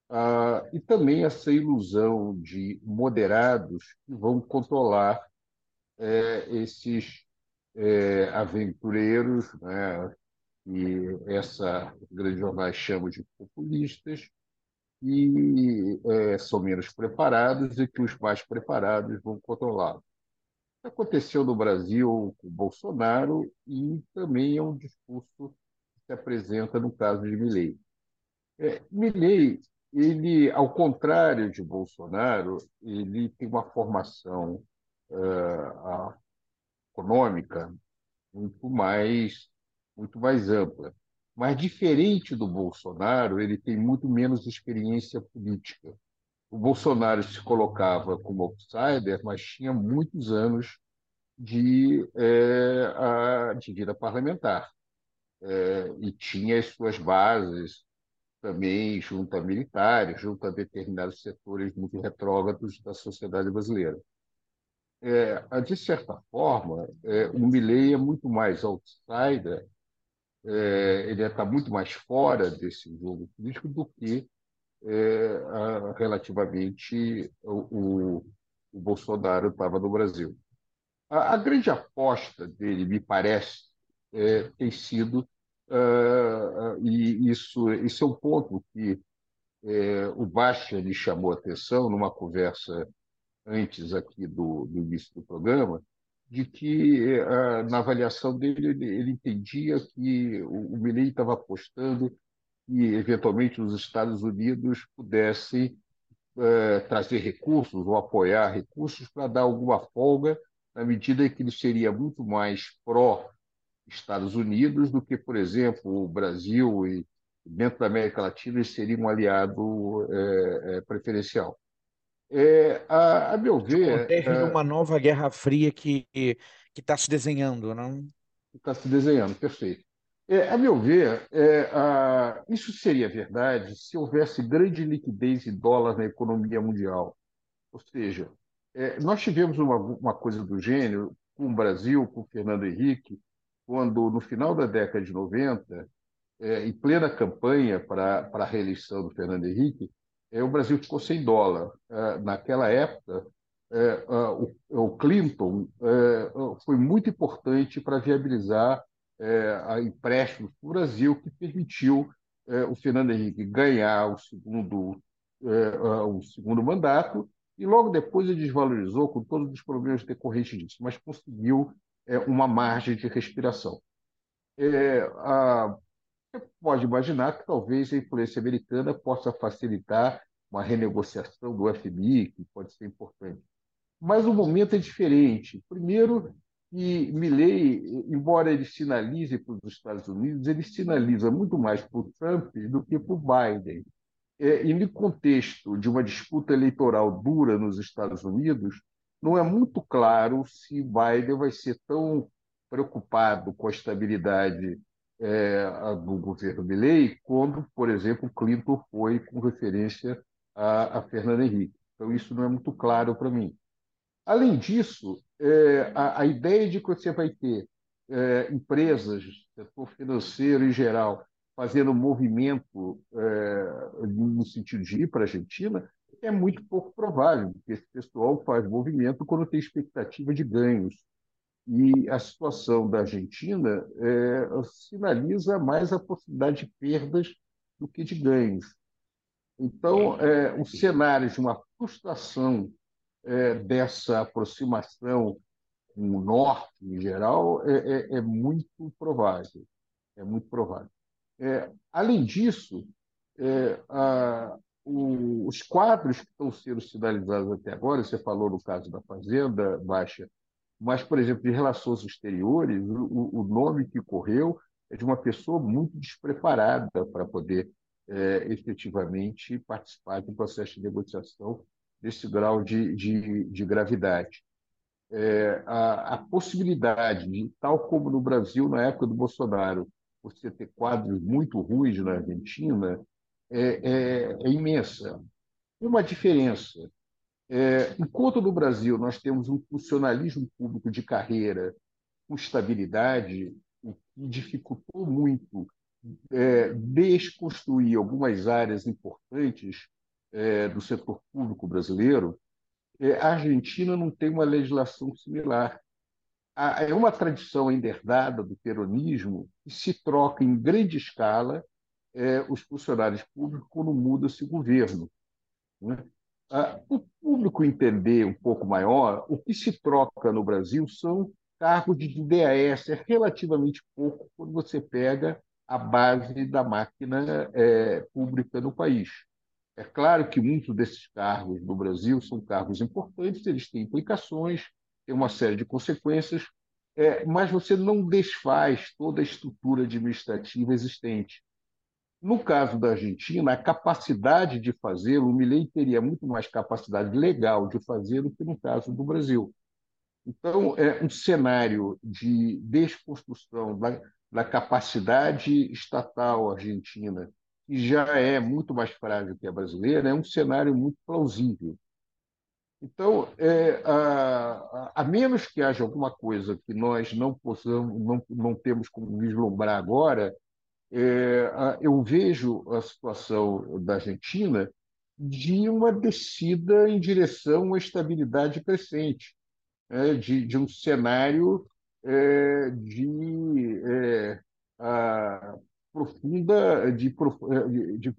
Ah, e também essa ilusão de moderados que vão controlar é, esses é, aventureiros, né, que essa grandes jornais chamam de populistas, e é, são menos preparados e que os mais preparados vão controlá-los. Aconteceu no Brasil com Bolsonaro e também é um discurso que se apresenta no caso de Milley. É, Milley, ele, ao contrário de Bolsonaro, ele tem uma formação uh, econômica muito mais, muito mais ampla. Mas, diferente do Bolsonaro, ele tem muito menos experiência política. O Bolsonaro se colocava como outsider, mas tinha muitos anos de, é, a, de vida parlamentar. É, e tinha as suas bases também junto a militares, junto a determinados setores muito retrógrados da sociedade brasileira é, de certa forma, é, o Milley é muito mais outsider, é, ele está muito mais fora desse jogo político do que é, a, relativamente o, o, o Bolsonaro estava no Brasil. A, a, grande aposta dele, me parece, é, tem sido, uh, e isso, isso é um ponto que é, o Baixa lhe chamou atenção numa conversa antes aqui do, do início do programa, de que uh, na avaliação dele ele, ele entendia que o, o Milley estava apostando que eventualmente os Estados Unidos pudessem uh, trazer recursos ou apoiar recursos para dar alguma folga na medida em que ele seria muito mais pró Estados Unidos do que, por exemplo, o Brasil e dentro da América Latina eles seriam um aliado é, é, preferencial. É, a, a, meu ver. Acontece é, uma nova Guerra Fria que está se desenhando, não? Está se desenhando, perfeito. É, a meu ver, é, a, isso seria verdade se houvesse grande liquidez de dólar na economia mundial. Ou seja, é, nós tivemos uma, uma coisa do gênero com o Brasil, com o Fernando Henrique, quando, no final da década de 90, é, em plena campanha para, a reeleição do Fernando Henrique, o Brasil ficou sem dólar. É, naquela época, é, o Clinton foi muito importante para viabilizar a empréstimos para o Brasil, que permitiu o Fernando Henrique ganhar o segundo, o segundo mandato, e logo depois ele desvalorizou com todos os problemas decorrentes disso, mas conseguiu uma margem de respiração. a, você pode imaginar que talvez a influência americana possa facilitar uma renegociação do FMI, que pode ser importante. Mas o momento é diferente. Primeiro, que Milley, embora ele sinalize para os Estados Unidos, ele sinaliza muito mais para o Trump do que para o Biden. É, e no contexto de uma disputa eleitoral dura nos Estados Unidos, não é muito claro se Biden vai ser tão preocupado com a estabilidade é, do governo Milley, quando, por exemplo, Clinton foi com referência a, a Fernando Henrique. Então, isso não é muito claro para mim. Além disso, é, a, a, ideia de que você vai ter é, empresas, setor financeiro em geral, fazendo movimento é, no sentido de ir para a Argentina, é muito pouco provável, porque esse pessoal faz movimento quando tem expectativa de ganhos. E a situação da Argentina é, sinaliza mais a possibilidade de perdas do que de ganhos. Então, é, o cenário de uma frustração é, dessa aproximação com o norte em geral é, é, é muito provável. É muito provável. É, além disso, é, a, o, os quadros que estão sendo sinalizados até agora, você falou no caso da Fazenda Baixa, mas, por exemplo, de relações exteriores, o, o nome que correu é de uma pessoa muito despreparada para poder é, efetivamente participar de um processo de negociação desse grau de, de, de gravidade. É, a, a, possibilidade de, tal como no Brasil, na época do Bolsonaro, você ter quadros muito ruins na Argentina, é, é, é imensa. Uma diferença. É, enquanto no Brasil nós temos um funcionalismo público de carreira com estabilidade, o que dificultou muito é, desconstruir algumas áreas importantes é, do setor público brasileiro, é, a Argentina não tem uma legislação similar. É uma tradição ainda herdada do peronismo que se troca em grande escala é, os funcionários públicos quando muda-se o governo. Né? O público entender um pouco maior, o que se troca no Brasil são cargos de DAS, é relativamente pouco quando você pega a base da máquina é, pública no país. É claro que muitos desses cargos no Brasil são cargos importantes, eles têm implicações, têm uma série de consequências, é, mas você não desfaz toda a estrutura administrativa existente. No caso da Argentina, a capacidade de fazê-lo, o Milei teria muito mais capacidade legal de fazê-lo que no caso do Brasil. Então, é um cenário de desconstrução da, da capacidade estatal argentina, que já é muito mais frágil que a brasileira, é um cenário muito plausível. Então, é, a, a, menos que haja alguma coisa que nós não possamos, não, não temos como vislumbrar agora, é, eu vejo a situação da Argentina de uma descida em direção à estabilidade crescente, né, de, de, um cenário é, de é, a, profunda de, de,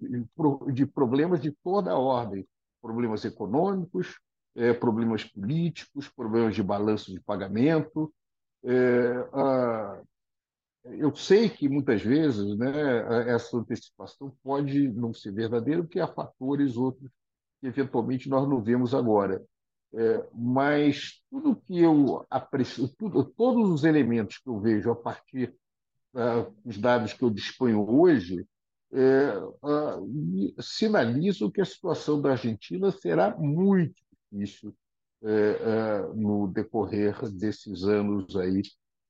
de, problemas de toda a ordem, problemas econômicos, é, problemas políticos, problemas de balanço de pagamento, é, a, eu sei que muitas vezes né, essa antecipação pode não ser verdadeira, porque há fatores outros que eventualmente nós não vemos agora. É, mas tudo que eu aprecio, tudo, todos os elementos que eu vejo a partir uh, dos dados que eu disponho hoje, é, uh, sinalizam que a situação da Argentina será muito difícil é, no decorrer desses anos aí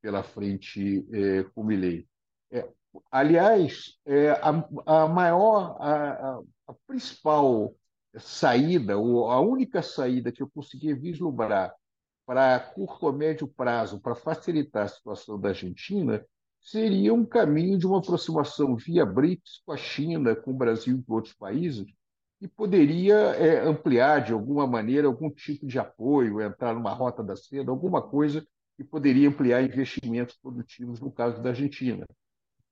pela frente é, com Milley. É, aliás, é, a, a, maior, a, a, principal saída, ou a única saída que eu consegui vislumbrar para curto ou médio prazo, para facilitar a situação da Argentina, seria um caminho de uma aproximação via BRICS com a China, com o Brasil e com outros países, que poderia é, ampliar de alguma maneira algum tipo de apoio, entrar numa rota da seda, alguma coisa que poderia ampliar investimentos produtivos no caso da Argentina.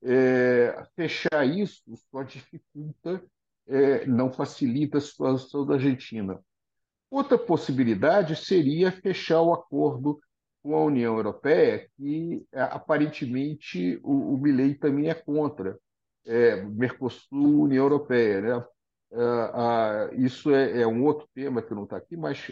É, fechar isso só dificulta, é, não facilita a situação da Argentina. Outra possibilidade seria fechar o acordo com a União Europeia, que é, aparentemente o, o Milley também é contra. É, Mercosul, União Europeia. Né? É, isso é, é, um outro tema que não está aqui, mas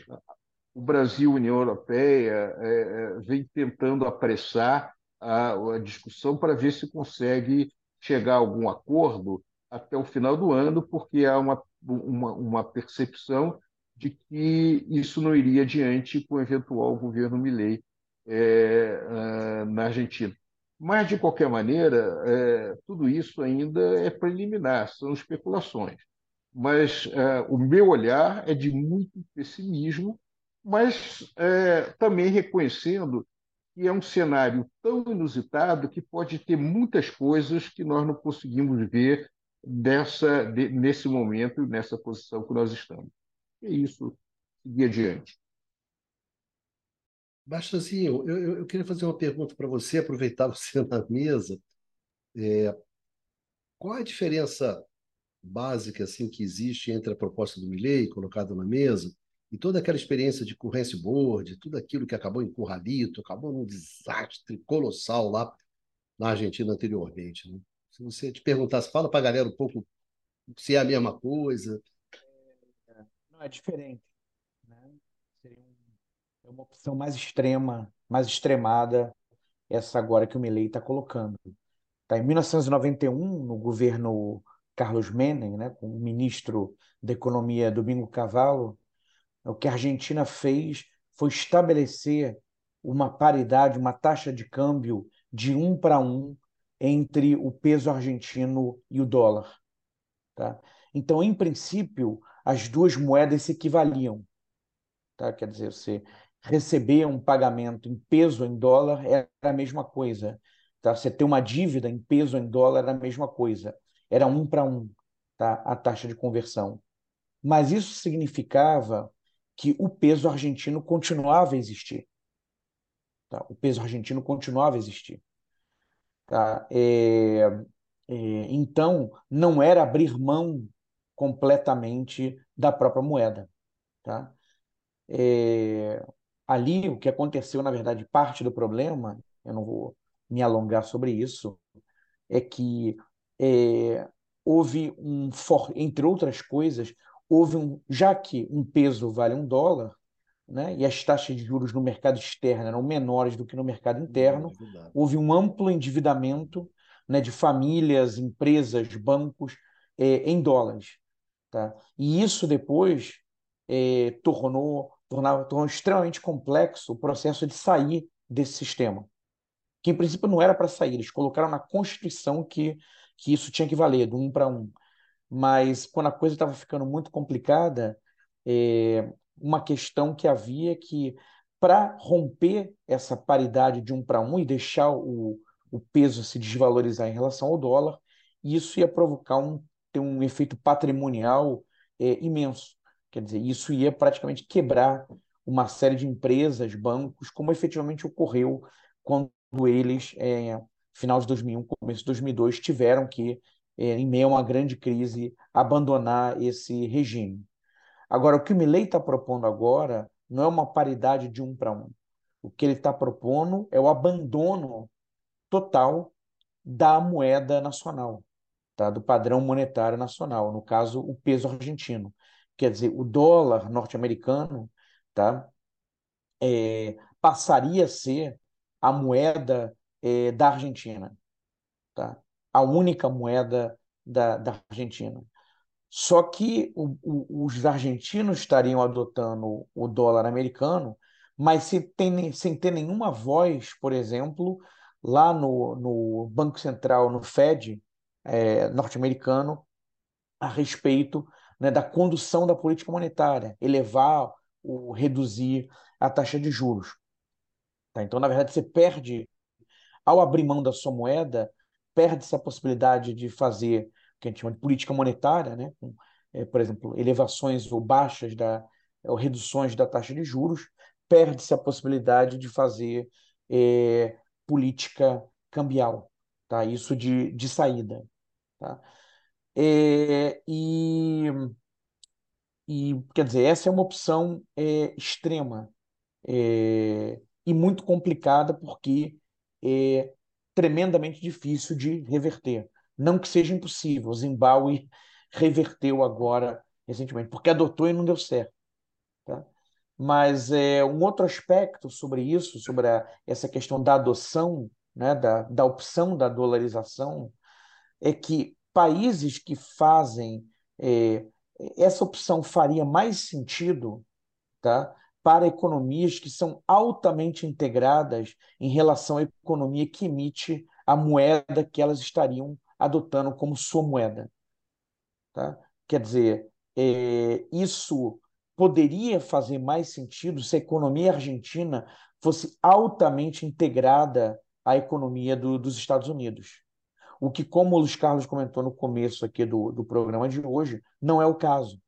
o Brasil, União Europeia, é, é, vem tentando apressar a, a discussão para ver se consegue chegar a algum acordo até o final do ano, porque há uma, uma, uma percepção de que isso não iria adiante com o eventual governo Milei é, é, na Argentina. Mas, de qualquer maneira, é, tudo isso ainda é preliminar, são especulações. Mas é, o meu olhar é de muito pessimismo mas é, também reconhecendo que é um cenário tão inusitado que pode ter muitas coisas que nós não conseguimos ver dessa, de, nesse momento, nessa posição que nós estamos. É isso, seguir adiante. Bastazinho, eu, eu, eu queria fazer uma pergunta para você, aproveitar você na mesa. É, qual a diferença básica assim que existe entre a proposta do Milley colocada na mesa e toda aquela experiência de currency board, tudo aquilo que acabou em Curralito, acabou num desastre colossal lá na Argentina anteriormente. Né? Se você te perguntasse, fala para a galera um pouco se é a mesma coisa. É, não, é diferente. Né? Seria é uma opção mais extrema, mais extremada, essa agora que o Milei está colocando. Tá, em 1991, no governo Carlos Menem, né, com o ministro da Economia Domingo Cavallo, o que a Argentina fez foi estabelecer uma paridade, uma taxa de câmbio de um para um entre o peso argentino e o dólar. Tá? Então, em princípio, as duas moedas se equivaliam. Tá? Quer dizer, você receber um pagamento em peso em dólar era a mesma coisa. Tá? Você ter uma dívida em peso em dólar era a mesma coisa. Era um para um tá? a taxa de conversão. Mas isso significava que o peso argentino continuava a existir. Tá? O peso argentino continuava a existir. Tá? É, é, então, não era abrir mão completamente da própria moeda. Tá? É, ali, o que aconteceu, na verdade, parte do problema, eu não vou me alongar sobre isso, é que é, houve um, entre outras coisas, houve um, já que um peso vale um dólar, né, e as taxas de juros no mercado externo eram menores do que no mercado interno, é houve um amplo endividamento né, de famílias, empresas, bancos é, em dólares. Tá? E isso depois é, tornou, tornava, tornou extremamente complexo o processo de sair desse sistema, que em princípio não era para sair, eles colocaram na Constituição que, que isso tinha que valer, do um para um. Mas quando a coisa estava ficando muito complicada, é, uma questão que havia que, para romper essa paridade de um para um e deixar o, o peso se desvalorizar em relação ao dólar, isso ia provocar um, ter um efeito patrimonial é, imenso. Quer dizer, isso ia praticamente quebrar uma série de empresas, bancos, como efetivamente ocorreu quando eles, é, final de 2001, começo de 2002, tiveram que, é, em meio a uma grande crise, abandonar esse regime. Agora, o que o Milley está propondo agora não é uma paridade de um para um. O que ele está propondo é o abandono total da moeda nacional, tá? do padrão monetário nacional, no caso, o peso argentino. Quer dizer, o dólar norte-americano tá? É, passaria a ser a moeda é, da Argentina, tá? A única moeda da, da Argentina. Só que o, o, os argentinos estariam adotando o dólar americano, mas sem ter, sem ter nenhuma voz, por exemplo, lá no, no Banco Central, no Fed é, norte-americano, a respeito né, da condução da política monetária, elevar ou reduzir a taxa de juros. Tá? Então, na verdade, você perde, ao abrir mão da sua moeda, perde-se a possibilidade de fazer que a gente chama de política monetária, né? com, é, por exemplo, elevações ou baixas da, ou reduções da taxa de juros, perde-se a possibilidade de fazer é, política cambial, tá? isso de, de saída. Tá? É, e, e, quer dizer, essa é uma opção é, extrema é, e muito complicada porque é tremendamente difícil de reverter. Não que seja impossível. O Zimbábue reverteu agora, recentemente, porque adotou e não deu certo. Tá? Mas é, um outro aspecto sobre isso, sobre a, essa questão da adoção, né, da, da opção da dolarização, é que países que fazem é, essa opção faria mais sentido tá, para economias que são altamente integradas em relação à economia que emite a moeda que elas estariam adotando como sua moeda. Tá? Quer dizer, é, isso poderia fazer mais sentido se a economia argentina fosse altamente integrada à economia do, dos Estados Unidos. O que, como o Luiz Carlos comentou no começo aqui do, do programa de hoje, não é o caso.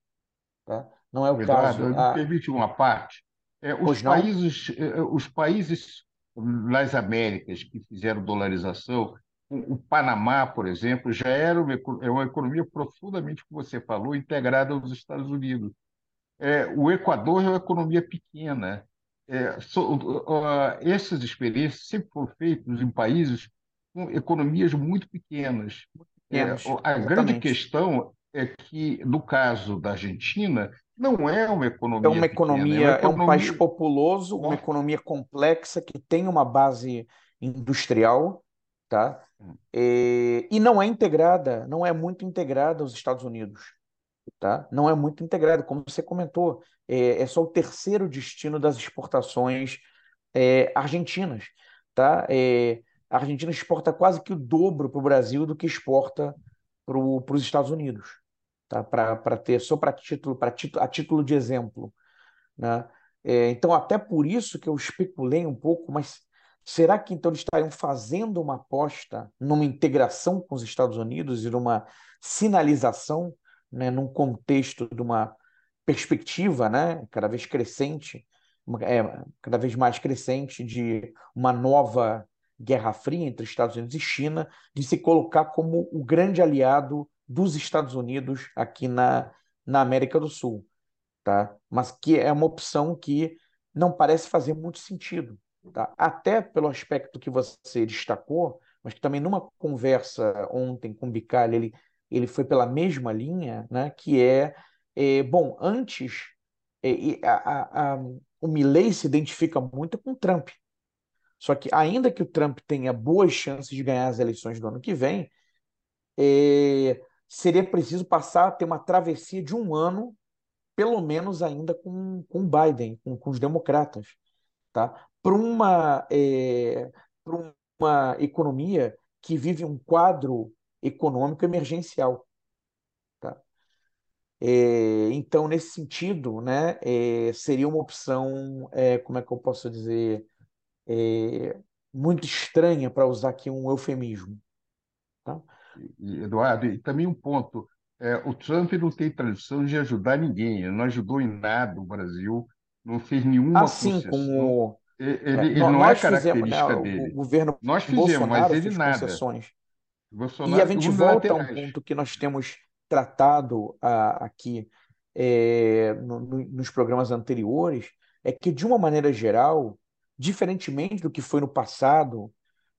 Tá? Não é o Eduardo, caso. A... permite uma parte. É, os, países, é, os países nas Américas que fizeram dolarização o Panamá, por exemplo, já era uma, é uma economia profundamente, como você falou, integrada aos Estados Unidos. É, o Equador é uma economia pequena. É, so, uh, essas experiências sempre foram feitas em países com economias muito pequenas. É, a grande questão é que, no caso da Argentina, não é uma economia. É uma economia, pequena, é, uma economia... é um país populoso, uma economia complexa que tem uma base industrial, tá? Hum. E, e não é integrada, não é muito integrada aos Estados Unidos, tá? Não é muito integrada, como você comentou, é, é só o terceiro destino das exportações é, argentinas, tá? É, a Argentina exporta quase que o dobro para o Brasil do que exporta para os Estados Unidos, tá? Para ter só para título, para título, a título de exemplo, né? É, então até por isso que eu especulei um pouco, mas será que então eles estariam fazendo uma aposta numa integração com os Estados Unidos e numa sinalização, né, num contexto de uma perspectiva, né, cada vez crescente, é, cada vez mais crescente de uma nova Guerra Fria entre Estados Unidos e China, de se colocar como o grande aliado dos Estados Unidos aqui na, na América do Sul, tá? Mas que é uma opção que não parece fazer muito sentido, tá? Até pelo aspecto que você destacou, mas que também numa conversa ontem com o Bicalho, ele, ele foi pela mesma linha, né? Que é, é bom, antes é, a, a, a, o Milley se identifica muito com o Trump, só que, ainda que o Trump tenha boas chances de ganhar as eleições do ano que vem, é, seria preciso passar a ter uma travessia de um ano, pelo menos ainda com, com Biden, com, com os democratas, tá? para uma, é, uma economia que vive um quadro econômico emergencial. Tá? É, então, nesse sentido, né, é, seria uma opção, é, como é que eu posso dizer, é, muito estranha, para usar aqui um eufemismo. Tá? Eduardo, e também um ponto: é, o Trump não tem tradição de ajudar ninguém, ele não ajudou em nada o Brasil, não fez nenhuma assim concessão. Como... Ele, ele, ele não é característica fizemos, né, dele. O governo nós fizemos, Bolsonaro mas ele nada. concessões. Bolsonaro, e a gente volta a um ponto que nós temos tratado a, aqui é, no, no, nos programas anteriores, é que, de uma maneira geral, diferentemente do que foi no passado,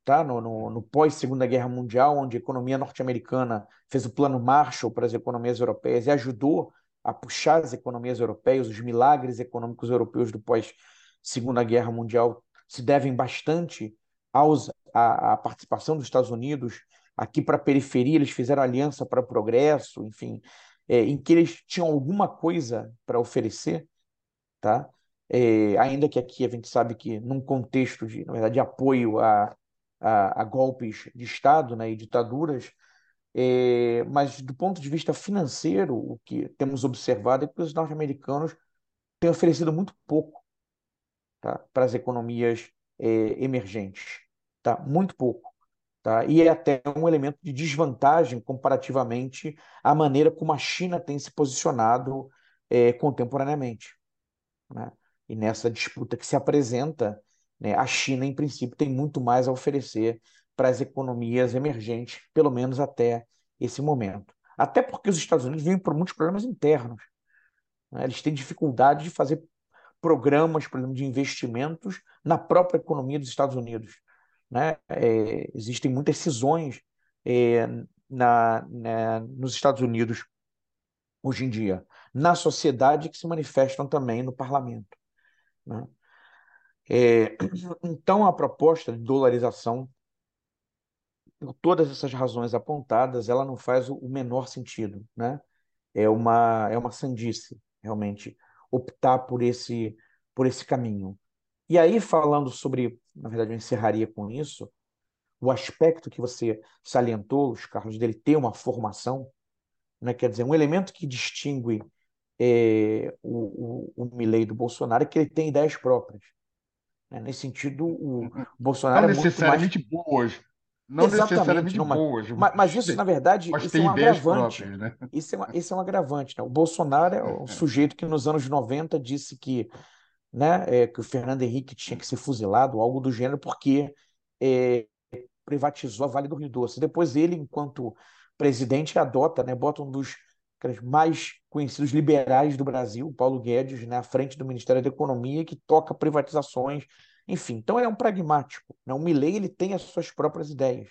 tá? no, no, no pós-Segunda Guerra Mundial, onde a economia norte-americana fez o plano Marshall para as economias europeias e ajudou a puxar as economias europeias, os milagres econômicos europeus do pós-Segunda Guerra Mundial se devem bastante aos, à, à participação dos Estados Unidos aqui para a periferia, eles fizeram aliança para o progresso, enfim, é, em que eles tinham alguma coisa para oferecer, tá? é, ainda que aqui a gente sabe que num contexto de, na verdade, de apoio a, a, a golpes de Estado né, e ditaduras, é, mas do ponto de vista financeiro, o que temos observado é que os norte-americanos têm oferecido muito pouco tá, para as economias é, emergentes, tá? muito pouco. Tá? E é até um elemento de desvantagem comparativamente à maneira como a China tem se posicionado é, contemporaneamente. Né? E nessa disputa que se apresenta, né, a China, em princípio, tem muito mais a oferecer para as economias emergentes, pelo menos até esse momento. Até porque os Estados Unidos vêm por muitos problemas internos. Né? Eles têm dificuldade de fazer programas, por exemplo, de investimentos na própria economia dos Estados Unidos. Né? É, existem muitas cisões é, na, na, nos Estados Unidos hoje em dia, na sociedade que se manifestam também no parlamento. Né? É, então, a proposta de dolarização, por todas essas razões apontadas, ela não faz o menor sentido. Né? É uma, é uma sandice, realmente, optar por esse, por esse caminho. E aí, falando sobre, na verdade, eu encerraria com isso, o aspecto que você salientou, os Carlos, dele ter uma formação, né? quer dizer, um elemento que distingue é, o, o, o Milley do Bolsonaro é que ele tem ideias próprias. Né? Nesse sentido, o Bolsonaro não é necessariamente mais... boas. Não Exatamente, necessariamente não, boas. Mas, mas, isso, na verdade, isso é um agravante. Próprias, né? isso, é uma, isso é um agravante. Né? O Bolsonaro é um sujeito que nos anos 90 disse que, né, é, que o Fernando Henrique tinha que ser fuzilado, algo do gênero, porque é, privatizou a Vale do Rio Doce. Depois ele, enquanto presidente, adota, né, bota um dos mais conhecidos liberais do Brasil, Paulo Guedes, né, à frente do Ministério da Economia, que toca privatizações, enfim. Então, ele é um pragmático. Né? O Milley ele tem as suas próprias ideias,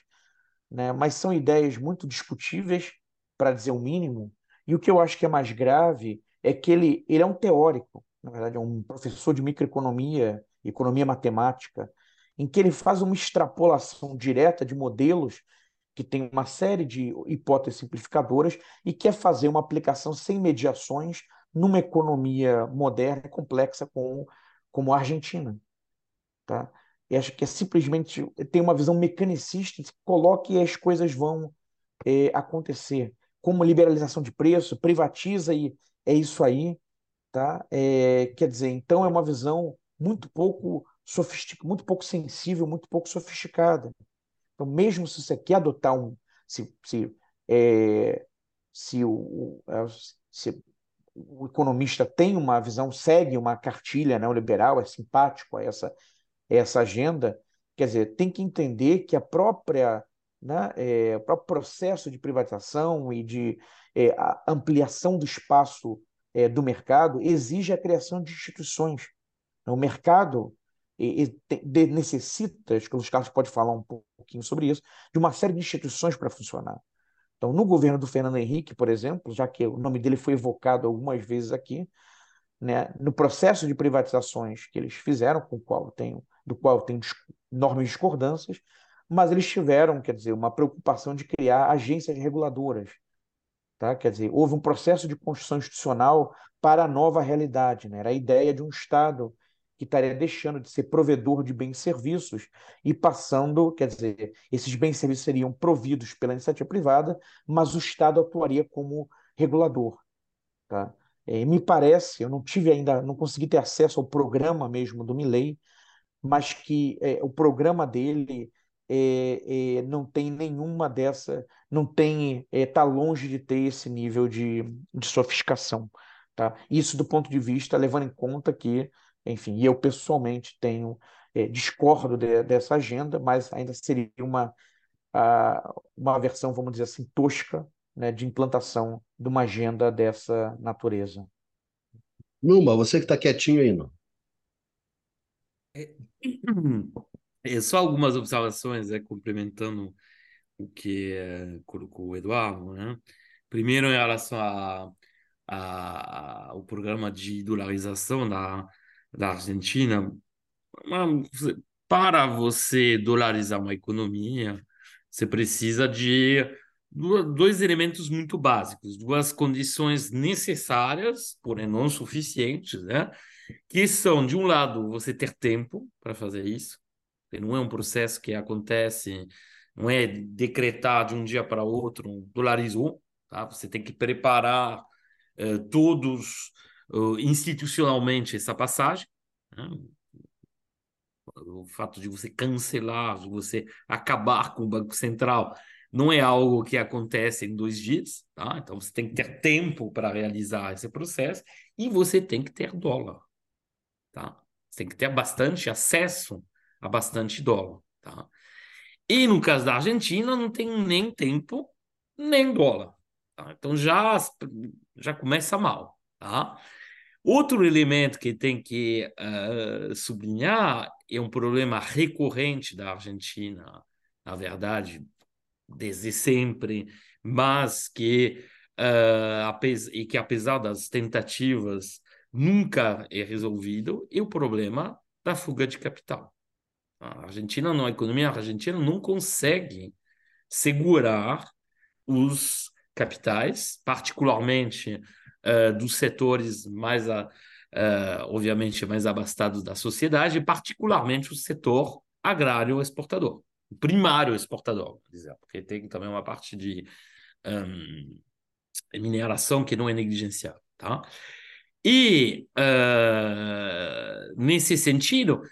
né? mas são ideias muito discutíveis, para dizer o mínimo, e o que eu acho que é mais grave é que ele, ele é um teórico, na verdade, é um professor de microeconomia, economia matemática, em que ele faz uma extrapolação direta de modelos que tem uma série de hipóteses simplificadoras e quer fazer uma aplicação sem mediações numa economia moderna e complexa como, como a Argentina. Tá? E acho que é simplesmente tem uma visão mecanicista, coloque e as coisas vão é, acontecer. Como liberalização de preço, privatiza e é isso aí. Tá? É, quer dizer, então é uma visão muito pouco sofisticada, muito pouco sensível, muito pouco sofisticada. Então, mesmo se você quer adotar um. Se, se, é, se, o, é, se o economista tem uma visão, segue uma cartilha neoliberal, é simpático a essa, essa agenda, quer dizer, tem que entender que a própria, né, é, o próprio processo de privatização e de é, ampliação do espaço é, do mercado exige a criação de instituições. O mercado e, e necessita, acho que os Carlos pode falar um pouquinho sobre isso, de uma série de instituições para funcionar. Então, no governo do Fernando Henrique, por exemplo, já que o nome dele foi evocado algumas vezes aqui, né, no processo de privatizações que eles fizeram, com qual tenho, do qual tenho enormes discordâncias, mas eles tiveram, quer dizer, uma preocupação de criar agências reguladoras. Tá? Quer dizer, houve um processo de construção institucional para a nova realidade. Né? Era a ideia de um Estado que estaria deixando de ser provedor de bens e serviços e passando, quer dizer, esses bens e serviços seriam providos pela iniciativa privada, mas o Estado atuaria como regulador. Tá? É, me parece, eu não tive ainda, não consegui ter acesso ao programa mesmo do Milley, mas que é, o programa dele é, é, não tem nenhuma dessa, não tem, está é, longe de ter esse nível de, de sofisticação. Tá? Isso do ponto de vista, levando em conta que enfim, e eu pessoalmente tenho, é, discordo de, dessa agenda, mas ainda seria uma, a, uma versão, vamos dizer assim, tosca né, de implantação de uma agenda dessa natureza. Numa, você que está quietinho aí, não? É, é, só algumas observações, é, complementando o que é, colocou o Eduardo. Né? Primeiro, em relação a, a, ao programa de dolarização da, da Argentina, para você dolarizar uma economia, você precisa de dois elementos muito básicos, duas condições necessárias, porém não suficientes, né? Que são, de um lado, você ter tempo para fazer isso, não é um processo que acontece, não é decretar de um dia para outro, dolarizou, tá? Você tem que preparar eh, todos uh, institucionalmente essa passagem. Né? O fato de você cancelar, de você acabar com o Banco Central, não é algo que acontece em dois dias. Tá? Então você tem que ter tempo para realizar esse processo e você tem que ter dólar. Tá? Você tem que ter bastante acesso a bastante dólar. Tá? E no caso da Argentina, não tem nem tempo, nem dólar. Tá? Então já, já começa mal. Tá? Outro elemento que tem que uh, sublinhar é um problema recorrente da Argentina, na verdade, desde sempre, mas que, uh, e que apesar das tentativas, nunca é resolvido, é o problema da fuga de capital. A Argentina, a economia argentina não consegue segurar os capitais, particularmente uh, dos setores mais, uh, obviamente, mais abastados da sociedade, particularmente o setor agrário exportador, primário exportador, dizer, porque tem também uma parte de um, mineração que não é negligenciável. Tá? E, uh, nesse sentido,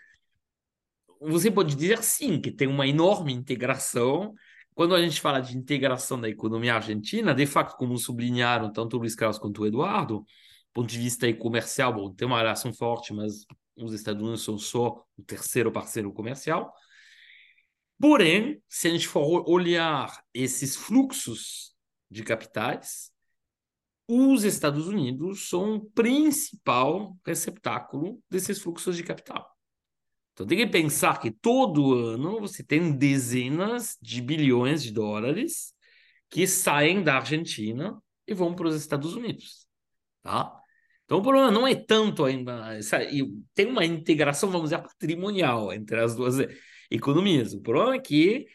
você pode dizer sim que tem uma enorme integração quando a gente fala de integração da economia argentina, de fato, como sublinharam tanto o Luiz Carlos quanto o Eduardo, do ponto de vista comercial, bom, tem uma relação forte, mas os Estados Unidos são só o terceiro parceiro comercial. Porém, se a gente for olhar esses fluxos de capitais, os Estados Unidos são o principal receptáculo desses fluxos de capital. Então tem que pensar que todo ano você tem dezenas de bilhões de dólares que saem da Argentina e vão para os Estados Unidos, tá? Então o problema não é tanto ainda, tem uma integração, vamos dizer, patrimonial entre as duas economias. O problema é que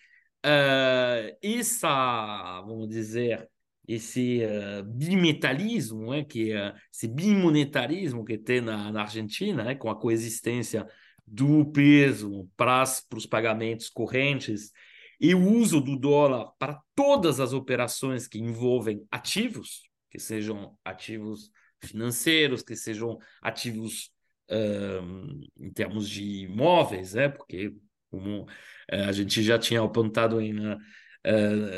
uh, essa, vamos dizer, esse uh, bimetalismo, né, que uh, esse bimonetarismo que tem na, na Argentina, né, com a coexistência do peso para os pagamentos correntes e o uso do dólar para todas as operações que envolvem ativos, que sejam ativos financeiros, que sejam ativos uh, em termos de imóveis, né, porque como uh, a gente já tinha apontado em uh,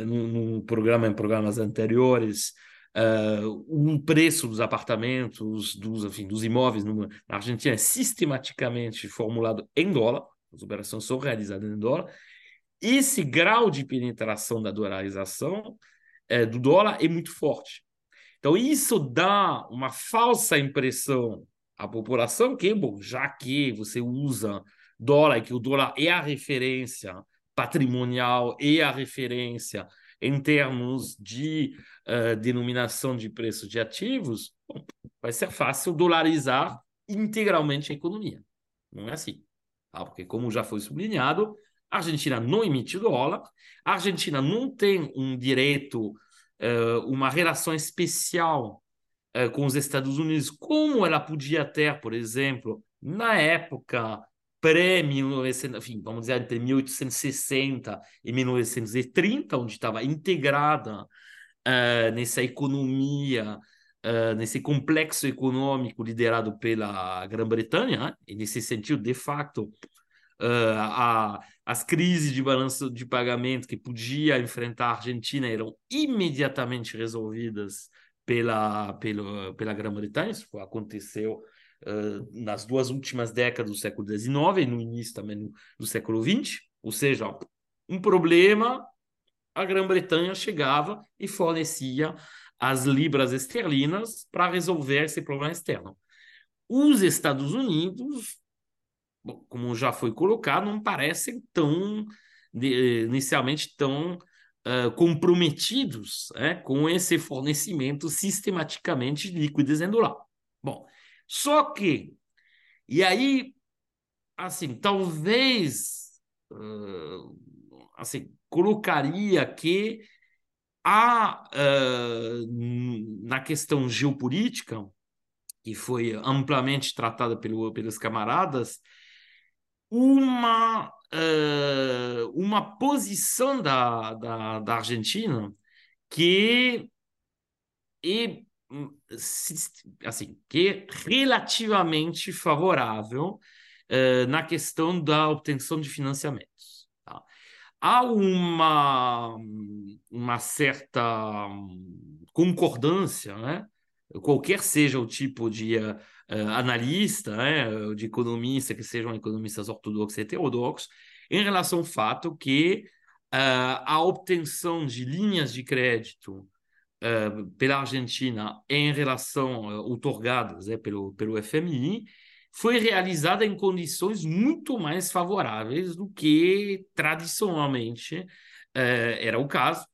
no, no, programa, em programas anteriores, uh, o preço dos apartamentos, dos, enfim, dos imóveis no, na Argentina é sistematicamente formulado em dólar, as operações são realizadas em dólar. Esse grau de penetração da dolarização uh, do dólar é muito forte. Então, isso dá uma falsa impressão à população que, bom, já que você usa dólar, que o dólar é a referência patrimonial e a referência em termos de uh, denominação de preço de ativos, bom, vai ser fácil dolarizar integralmente a economia. Não é assim. Tá? Porque, como já foi sublinhado, a Argentina não emite dólar, a Argentina não tem um direito, uh, uma relação especial uh, com os Estados Unidos, como ela podia ter, por exemplo, na época pré-1900, enfim, vamos dizer, entre 1860 e 1930, onde estava integrada uh, nessa economia, uh, nesse complexo econômico liderado pela Grã-Bretanha, né? e nesse sentido, de facto, uh, a, as crises de balanço de pagamento que podia enfrentar a Argentina eram imediatamente resolvidas pela, pela, pela Grã-Bretanha, isso aconteceu nas duas últimas décadas do século XIX e no início também do, do século XX. Ou seja, um problema, a Grã-Bretanha chegava e fornecia as libras esterlinas para resolver esse problema externo. Os Estados Unidos, bom, como já foi colocado, não parecem tão inicialmente tão uh, comprometidos né, com esse fornecimento sistematicamente de liquidez em dólar. Bom, só que, e aí, assim, talvez, uh, assim, colocaria que há, uh, na questão geopolítica, que foi amplamente tratada pelo, pelos camaradas, uma, uh, uma posição da, da, da Argentina que assim, que é relativamente favorável uh, na questão da obtenção de financiamentos. Tá? Há uma, uma certa concordância, né? qualquer seja o tipo de uh, analista, né? de economista, que sejam economistas ortodoxos e heterodoxos, em relação ao fato que uh, a obtenção de linhas de crédito pela Argentina em relação uh, otorgadas uh, pelo, pelo FMI foi realizada em condições muito mais favoráveis do que tradicionalmente era o caso,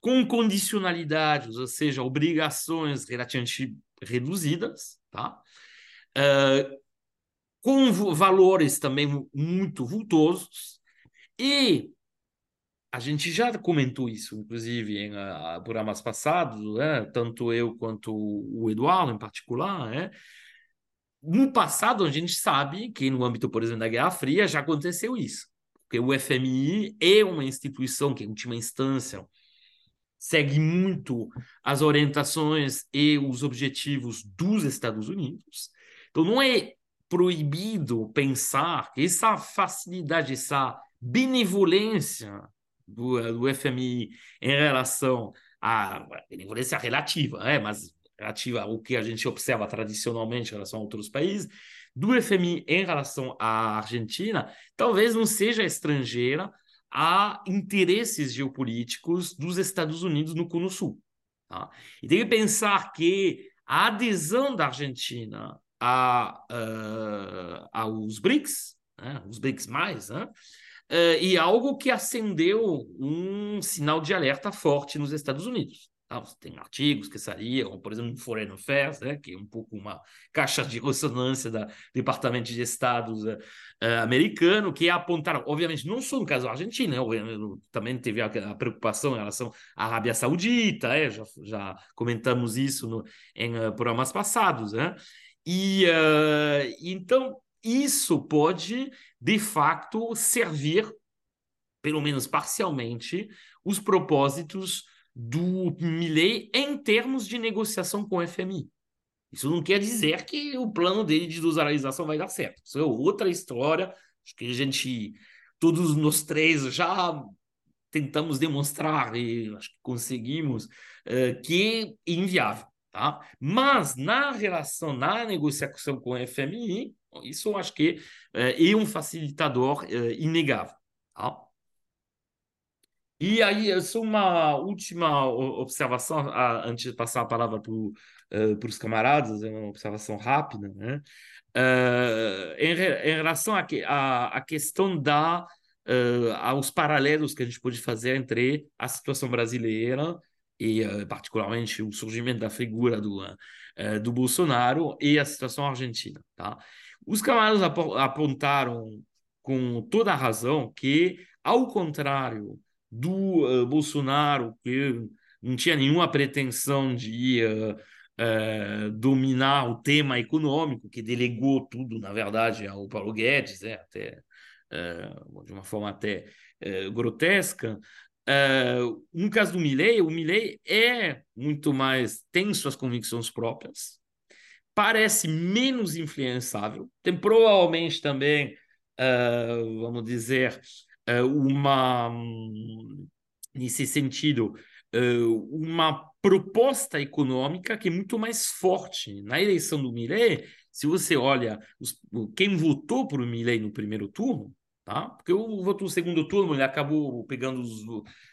com condicionalidades, ou seja, obrigações relativamente reduzidas, tá? com valores também muito vultosos e a gente já comentou isso, inclusive, em uh, programas passados, né? tanto eu quanto o Eduardo, em particular. Né? No passado, a gente sabe que, no âmbito, por exemplo, da Guerra Fria, já aconteceu isso. Porque o FMI é uma instituição que, em última instância, segue muito as orientações e os objetivos dos Estados Unidos. Então, não é proibido pensar que essa facilidade, essa benevolência do, do FMI em relação à benevolência relativa, né? mas relativa ao que a gente observa tradicionalmente em relação a outros países, do FMI em relação à Argentina, talvez não seja estrangeira a interesses geopolíticos dos Estados Unidos no Cono Sul. Tá? E tem que pensar que a adesão da Argentina a, uh, aos BRICS, né? os BRICS mais, né? Uh, e algo que acendeu um sinal de alerta forte nos Estados Unidos. Tá? Tem artigos que saíram, por exemplo, no Foreign Affairs, né? que é um pouco uma caixa de ressonância do Departamento de Estado uh, americano, que apontaram, obviamente, não só no caso da Argentina, né? também teve a, a, preocupação em relação à Arábia Saudita, é? já, já comentamos isso no, em uh, programas passados. Né? E então isso pode, de facto, servir, pelo menos parcialmente, os propósitos do Milley em termos de negociação com o FMI. Isso não quer dizer que o plano dele de dosarização vai dar certo. Isso é outra história. Acho que a gente, todos nós três, já tentamos demonstrar e acho que conseguimos uh, que é inviável. Tá? Mas na relação, na negociação com o FMI, isso eu acho que é, é um facilitador é, inegável. Tá? E aí, só uma última observação, antes de passar a palavra para uh, os camaradas, é uma observação rápida, né? Uh, em, em, relação à questão da uh, aos paralelos que a gente pode fazer entre a situação brasileira e uh, particularmente o surgimento da figura do, do Bolsonaro e a situação argentina, tá? Os camaradas apontaram com toda a razão que, ao contrário do uh, Bolsonaro, que não tinha nenhuma pretensão de uh, uh, dominar o tema econômico, que delegou tudo, na verdade, ao Paulo Guedes, né? até, de uma forma até grotesca. No caso do Milley, o Milley é muito mais, tem suas convicções próprias, parece menos influenciável, tem provavelmente também, uh, vamos dizer, uh, uma, nesse sentido, uh, uma proposta econômica que é muito mais forte. Na eleição do Milley, se você olha os, quem votou por o Milley no primeiro turno, Tá? Porque o voto no segundo turno ele acabou pegando os,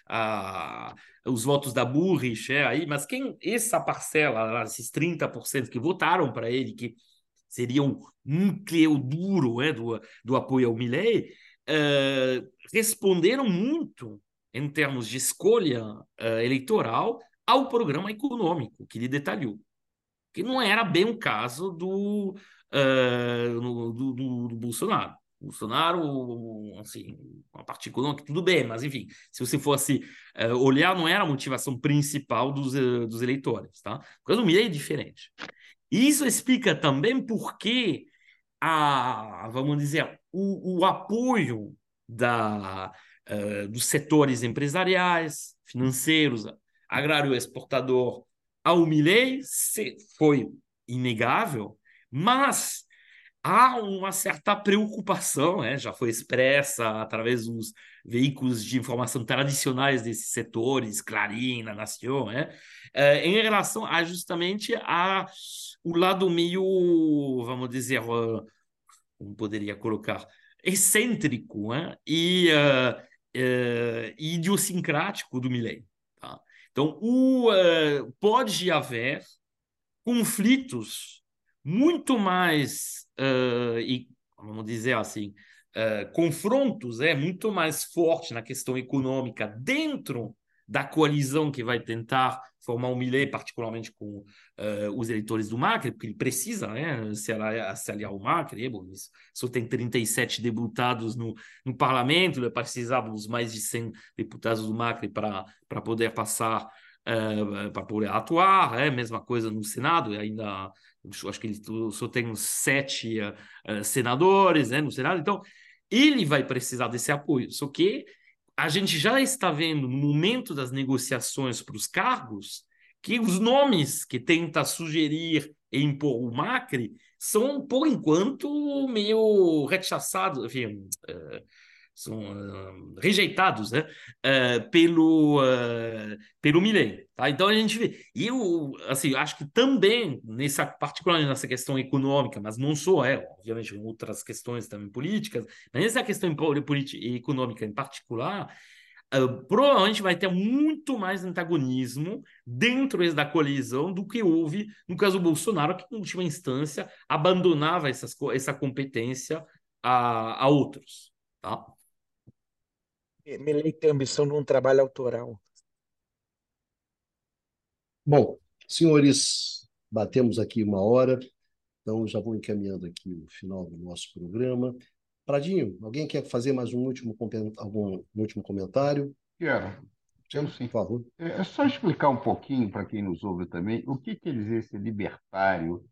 a, os votos da Burrich, é, aí, mas quem essa parcela, esses 30% que votaram para ele, que seriam um núcleo duro é, do, do apoio ao Milley, uh, responderam muito em termos de escolha uh, eleitoral ao programa econômico que ele detalhou, que não era bem o caso do, no, do, do, do Bolsonaro. Bolsonaro, assim, uma partícula que tudo bem, mas enfim, se você fosse uh, olhar, não era a motivação principal dos, uh, dos eleitores, tá? O Milley é diferente. E isso explica também por que a, vamos dizer, o, o apoio da, uh, dos setores empresariais, financeiros, agrário exportador ao Milley foi inegável, mas há uma certa preocupação, né? já foi expressa através dos veículos de informação tradicionais desses setores, Clarim, La Nación, né? É, em relação a justamente a o lado meio, vamos dizer, uh, como poderia colocar, excêntrico né? e uh, uh, idiosincrático do Milley. Tá? Então, o, pode haver conflitos muito mais, uh, e vamos dizer assim, uh, confrontos é muito mais forte na questão econômica dentro da coalizão que vai tentar formar um Millet, particularmente com uh, os eleitores do Macri, porque ele precisa né, se, aliar, se aliar ao Macri. É bom, só tem 37 deputados no, no parlamento, ele precisava dos mais de 100 deputados do Macri para poder passar, uh, para poder atuar. É mesma coisa no Senado, ainda acho que ele só tem uns sete uh, senadores né, no Senado, então ele vai precisar desse apoio. Só que a gente já está vendo no momento das negociações para os cargos que os nomes que tenta sugerir e impor o Macri são, por enquanto, meio rechaçados, enfim, uh, são uh, rejeitados né? Uh, pelo, uh, pelo Milley. Tá? Então a gente vê. E eu assim, acho que também, nessa, particularmente nessa questão econômica, mas não só é, obviamente, outras questões também políticas, mas nessa questão política e econômica em particular, uh, provavelmente vai ter muito mais antagonismo dentro da coalizão do que houve no caso Bolsonaro, que, em última instância, abandonava essas, essa competência a, a outros. Tá? Milley tem ambição de um trabalho autoral. Bom, senhores, batemos aqui uma hora, então já vou encaminhando aqui o final do nosso programa. Pradinho, alguém quer fazer mais um último, algum último comentário? Quero. Quero sim. Por favor. É, é só explicar um pouquinho para quem nos ouve também o que quer dizer esse libertário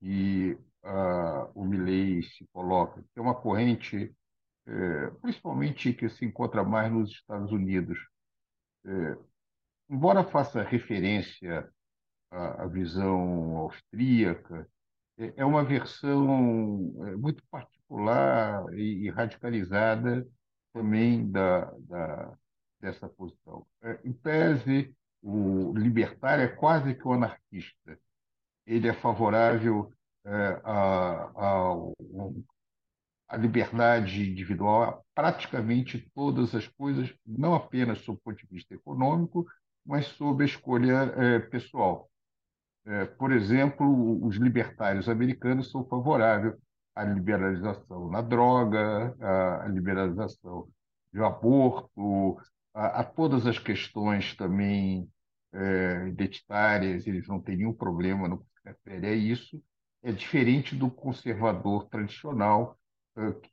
que uh, o Milley se coloca, que é uma corrente, é, principalmente que se encontra mais nos Estados Unidos. É, embora faça referência à, à visão austríaca, é, é uma versão é, muito particular e, radicalizada também da, da, dessa posição. É, em tese, o libertário é quase que o anarquista. Ele é favorável é, à, à liberdade individual, a praticamente todas as coisas, não apenas sob o ponto de vista econômico, mas sob a escolha é, pessoal. É, por exemplo, os libertários americanos são favoráveis à liberalização na droga, à liberalização do aborto, a, a todas as questões também é, identitárias, eles não têm nenhum problema no que se refere a isso. É diferente do conservador tradicional,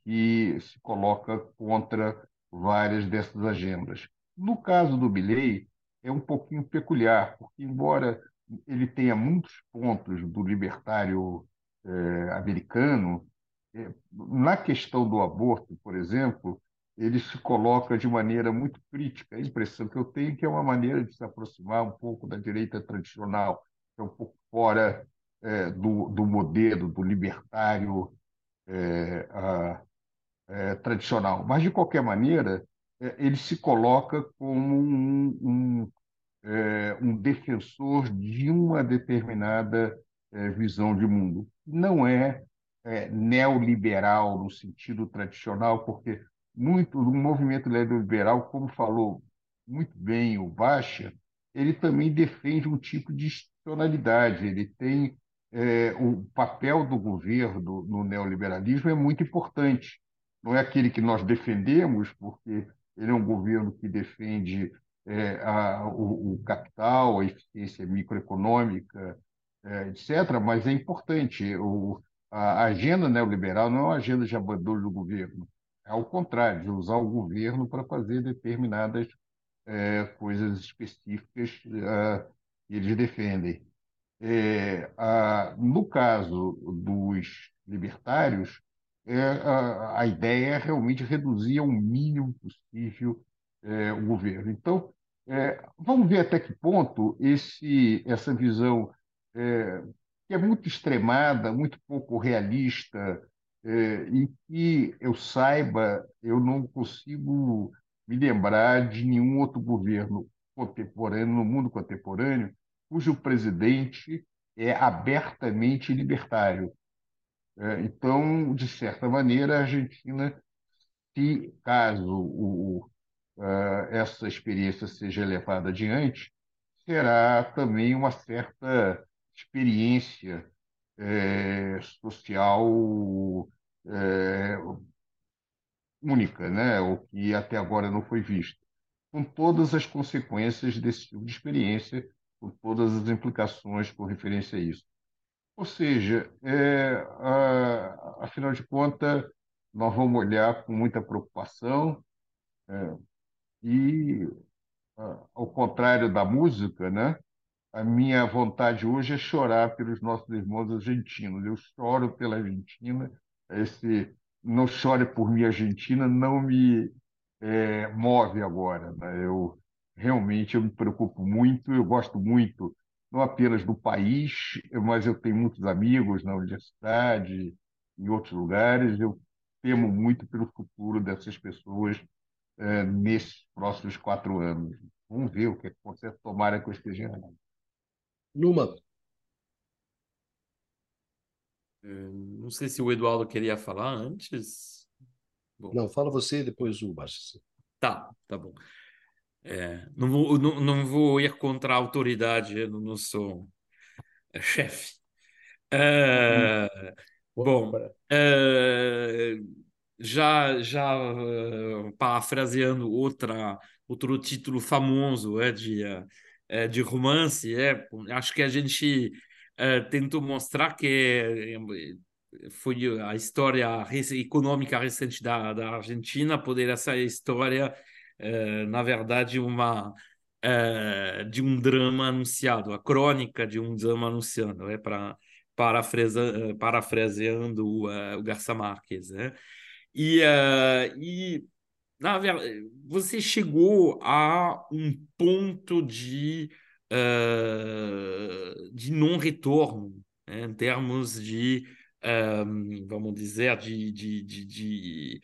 que se coloca contra várias dessas agendas. No caso do Milley, é um pouquinho peculiar, porque, embora ele tenha muitos pontos do libertário é, americano, é, na questão do aborto, por exemplo, ele se coloca de maneira muito crítica. A impressão que eu tenho é que é uma maneira de se aproximar um pouco da direita tradicional, que é um pouco fora é, do, do modelo do libertário é, a, é, tradicional. Mas, de qualquer maneira, é, ele se coloca como um, um, é, um defensor de uma determinada é, visão de mundo. Não é, neoliberal no sentido tradicional, porque muito do movimento neoliberal, como falou muito bem o Baixa, ele também defende um tipo de institucionalidade. Ele tem é, o papel do governo no neoliberalismo é muito importante. Não é aquele que nós defendemos, porque ele é um governo que defende é, a, o, o, capital, a eficiência microeconômica, é, etc., mas é importante. O, a agenda neoliberal não é uma agenda de abandono do governo, é ao contrário, de usar o governo para fazer determinadas é, coisas específicas é, que eles defendem. É, a, no caso dos libertários, é, a, a, ideia é realmente reduzir ao mínimo possível é, o governo. Então, é, vamos ver até que ponto esse, essa visão, é, que é muito extremada, muito pouco realista, é, e que eu saiba, eu não consigo me lembrar de nenhum outro governo contemporâneo, no mundo contemporâneo, cujo presidente é abertamente libertário. É, então, de certa maneira, a Argentina, se caso o, uh, essa experiência seja levada adiante, será também uma certa experiência é, social é, única, né? o que até agora não foi visto, com todas as consequências desse tipo de experiência, com todas as implicações com referência a isso. Ou seja, é, a, afinal de contas, nós vamos olhar com muita preocupação é, e, ao contrário da música, né? a minha vontade hoje é chorar pelos nossos irmãos argentinos. Eu choro pela Argentina. Esse não chore por mim, Argentina, não me é, move agora. Né? Eu realmente eu me preocupo muito. Eu gosto muito não apenas do país, mas eu tenho muitos amigos na universidade, em outros lugares. Eu temo muito pelo futuro dessas pessoas é, nesses próximos quatro anos. Vamos ver o que acontece. Tomara que eu esteja errado. Numa. É, não sei se o Eduardo queria falar antes. Bom. Não, fala você e depois o Baixo. Tá, tá bom. É, não, vou, não, não vou ir contra a autoridade, eu não sou chefe. Uh, bom, uh, já, já uh, parafraseando outra, outro título famoso é, de, é, de romance, é, acho que a gente tentou mostrar que foi a história econômica recente da, da Argentina, poderia ser a história, na verdade, uma é, de um drama anunciado, a crônica de um drama anunciado, é para parafraseando, parafraseando uh, o Garcia Marques, né? E, uh, e na verdade, você chegou a um ponto de, uh, de não retorno, né? em termos de, um, vamos dizer, de, de, de, de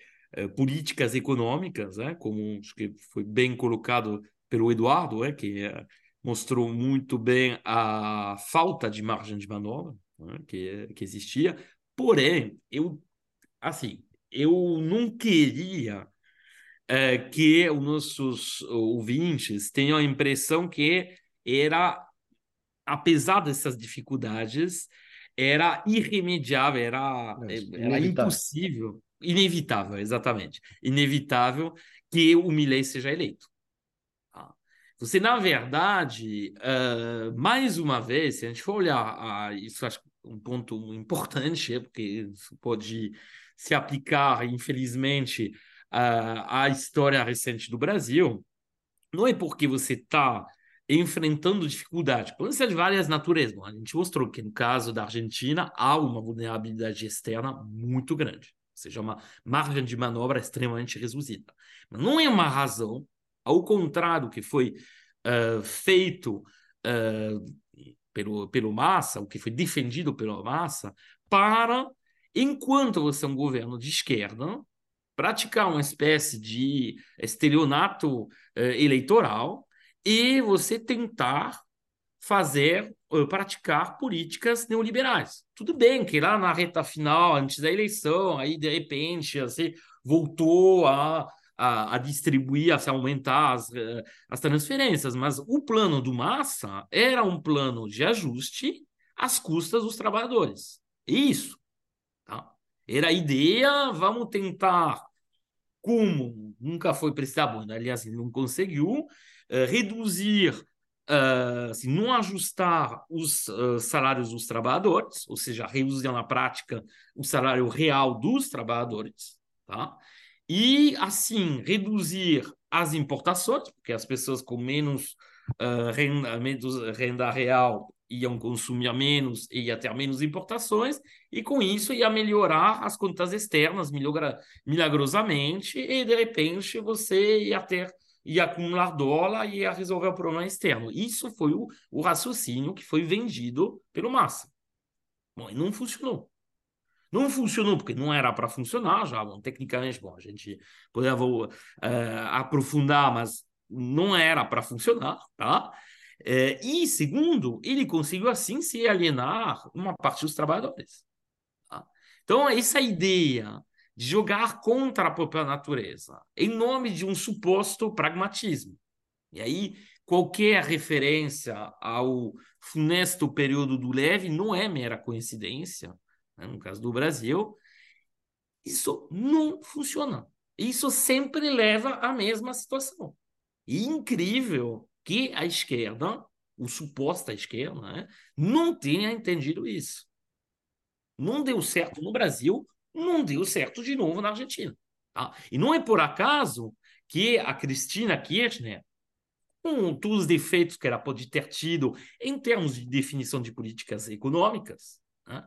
políticas econômicas, né? como acho que foi bem colocado pelo Eduardo, é, que é, mostrou muito bem a falta de margem de manobra né, que, que existia. Porém, eu, assim, eu não queria é, que os nossos ouvintes tenham a impressão que era, apesar dessas dificuldades, era irremediável, era, era impossível, inevitável, exatamente, inevitável que o Milley seja eleito. Você, na verdade, uh, mais uma vez, se a gente for olhar, isso acho um ponto importante, porque isso pode se aplicar, infelizmente, uh, à história recente do Brasil, não é porque você está enfrentando dificuldade, pode ser de várias naturezas. A gente mostrou que no caso da Argentina há uma vulnerabilidade externa muito grande, seja, uma margem de manobra extremamente reduzida. Não é uma razão ao contrário do que foi uh, feito uh, pelo, pelo Massa, o que foi defendido pelo Massa, para, enquanto você é um governo de esquerda, praticar uma espécie de estelionato uh, eleitoral e você tentar fazer, praticar políticas neoliberais. Tudo bem que lá na reta final, antes da eleição, aí de repente assim, voltou a a, a distribuir, a se aumentar as, eh, as transferências, mas o plano do Massa era um plano de ajuste às custas dos trabalhadores. Isso. Tá? Era a ideia, vamos tentar, como nunca foi prestado, aliás, não conseguiu, uh, reduzir Uh, assim, não ajustar os uh, salários dos trabalhadores, ou seja, reduzir na prática o salário real dos trabalhadores, tá? e, assim, reduzir as importações, porque as pessoas com menos, uh, renda, menos renda real iam consumir menos e ia ter menos importações, e com isso ia melhorar as contas externas milagrosamente, e de repente você ia ter ia acumular dólar e ia resolver o problema externo. Isso foi o, o raciocínio que foi vendido pelo Massa. Bom, e não funcionou. Não funcionou porque não era para funcionar já, bom, tecnicamente, bom, a gente poderia uh, aprofundar, mas não era para funcionar, tá? Uh, e segundo, ele conseguiu assim se alienar uma parte dos trabalhadores. Tá? Então, essa ideia de jogar contra a própria natureza, em nome de um suposto pragmatismo. E aí, qualquer referência ao funesto período do Leve não é mera coincidência, né? no caso do Brasil, isso não funciona. Isso sempre leva à mesma situação. E incrível que a esquerda, o suposta esquerda, né, não tenha entendido isso. Não deu certo no Brasil, não deu certo de novo na Argentina. Tá? E não é por acaso que a Cristina Kirchner, com todos os defeitos que ela pode ter tido em termos de definição de políticas econômicas, né,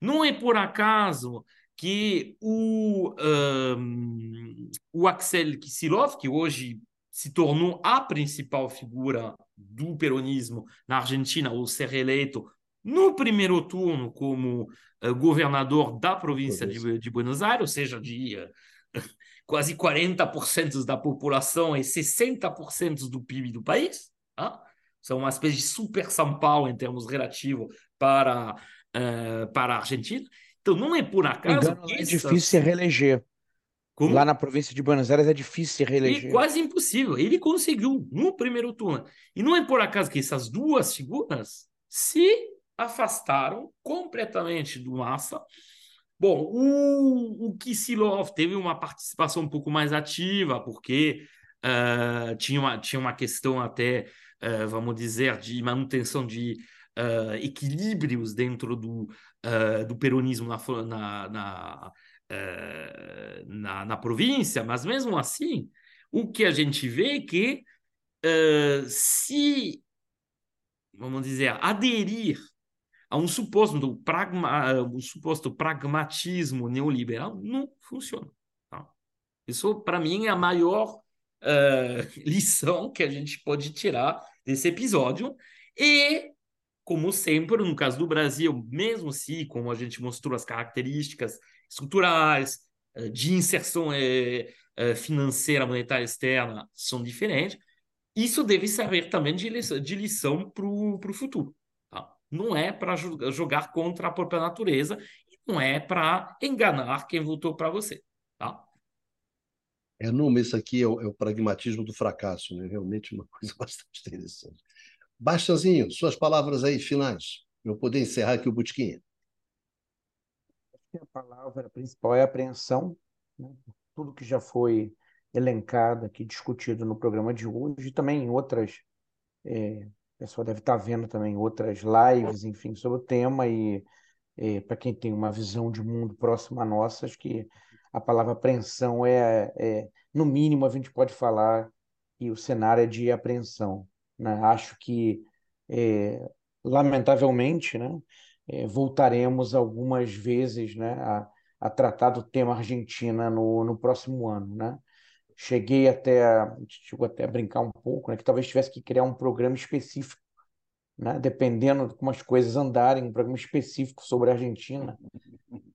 não é por acaso que o, um, o Axel Kicillof, que hoje se tornou a principal figura do peronismo na Argentina, ao ser eleito no primeiro turno como uh, governador da província de, de, Buenos Aires, ou seja, de uh, quase 40% da população e 60% do PIB do país. Tá? São uma espécie de super São Paulo em termos relativos para uh, para a Argentina. Então, não é por acaso. Engano, é difícil se reeleger. Como? Lá na província de Buenos Aires é difícil se reeleger. É quase impossível. Ele conseguiu no primeiro turno. E não é por acaso que essas duas figuras se afastaram completamente do Massa. Bom, o, o Kisilov teve uma participação um pouco mais ativa, porque uh, tinha, uma, tinha uma questão até, uh, vamos dizer, de manutenção de uh, equilíbrios dentro do, do peronismo na, na, na na, na província, mas mesmo assim, o que a gente vê é que se, vamos dizer, aderir a um suposto, pragma, um suposto pragmatismo neoliberal, não funciona. Tá? Isso, para mim, é a maior uh, lição que a gente pode tirar desse episódio. E como sempre, no caso do Brasil, mesmo se, como a gente mostrou as características estruturais, eh, de inserção eh, financeira monetária externa são diferentes. Isso deve servir também de lição para o futuro. Não é para jogar contra a própria natureza e não é para enganar quem votou para você. Tá? É, não, mas isso aqui é o, é o, pragmatismo do fracasso, né? realmente uma coisa bastante interessante. Bastazinho, suas palavras aí finais, para eu poder encerrar aqui o Botiquinha a palavra principal é apreensão, né? tudo que já foi elencado aqui, discutido no programa de hoje, e também em outras, é, o pessoal deve estar vendo também outras lives, enfim, sobre o tema, e para quem tem uma visão de mundo próximo à nossa, acho que a palavra apreensão é, é, no mínimo, a gente pode falar que o cenário é de apreensão. Né? Acho que, é, lamentavelmente, né, é, voltaremos algumas vezes né, a, a tratar do tema Argentina no, no próximo ano. Né? Cheguei até a, chegou até a brincar um pouco, né, que talvez tivesse que criar um programa específico, né, dependendo de como as coisas andarem, um programa específico sobre a Argentina.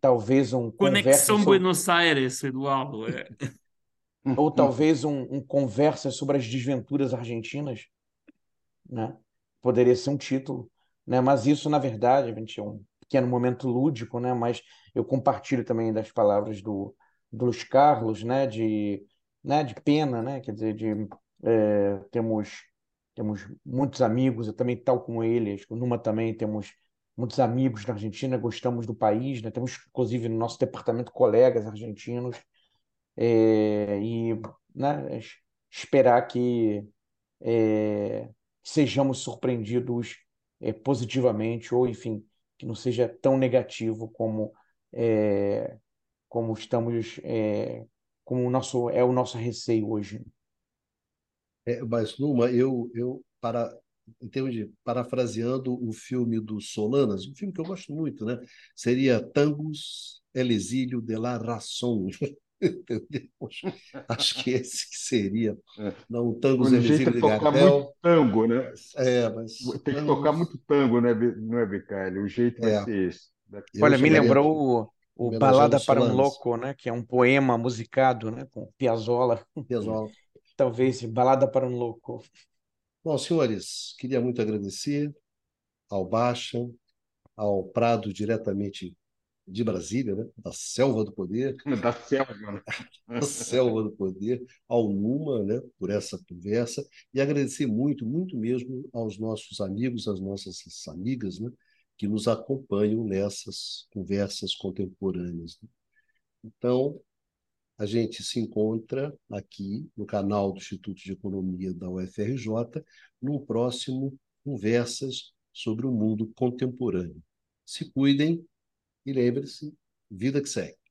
Talvez um. Conexão sobre... Buenos Aires, Eduardo. É. Ou talvez um, um conversa sobre as desventuras argentinas. Né? Poderia ser um título né? Mas isso, na verdade, a gente é um pequeno momento lúdico, né? Mas eu compartilho também das palavras do, do Luiz Carlos, né? De, né? De pena, né? Quer dizer, de é, temos temos muitos amigos, eu também tal como ele, acho que Numa também temos muitos amigos na Argentina, gostamos do país, né? Temos inclusive no nosso departamento colegas argentinos é, e né? esperar que é, sejamos surpreendidos é, positivamente, ou enfim, que não seja tão negativo como, é, como estamos, é, como o nosso, é o nosso receio hoje. É, mas, Numa, eu, eu para, em termos de parafraseando o filme do Solanas, um filme que eu gosto muito, né? Seria Tangos, El exílio de la razón. Acho que esse seria. É. Não, o tango o jeito é tocar muito tango, né? É, mas. Tem que tocar muito tango, né, não é, Bicalho? O jeito vai é. ser esse. Olha, me lembrou o, Balada para um Louco, né? Que é um poema musicado, né? Com Piazzolla. Piazzolla. Talvez Balada para um Louco. Bom, senhores, queria muito agradecer ao Baixa, ao Prado diretamente de Brasília, né? da selva do poder. Da selva, da selva do poder, ao Numa, né? por essa conversa, e agradecer muito, muito mesmo aos nossos amigos, às nossas amigas, né? Que nos acompanham nessas conversas contemporâneas. Né? Então, a gente se encontra aqui no canal do Instituto de Economia da UFRJ, no próximo Conversas sobre o Mundo Contemporâneo. Se cuidem e lembre-se, vida que segue.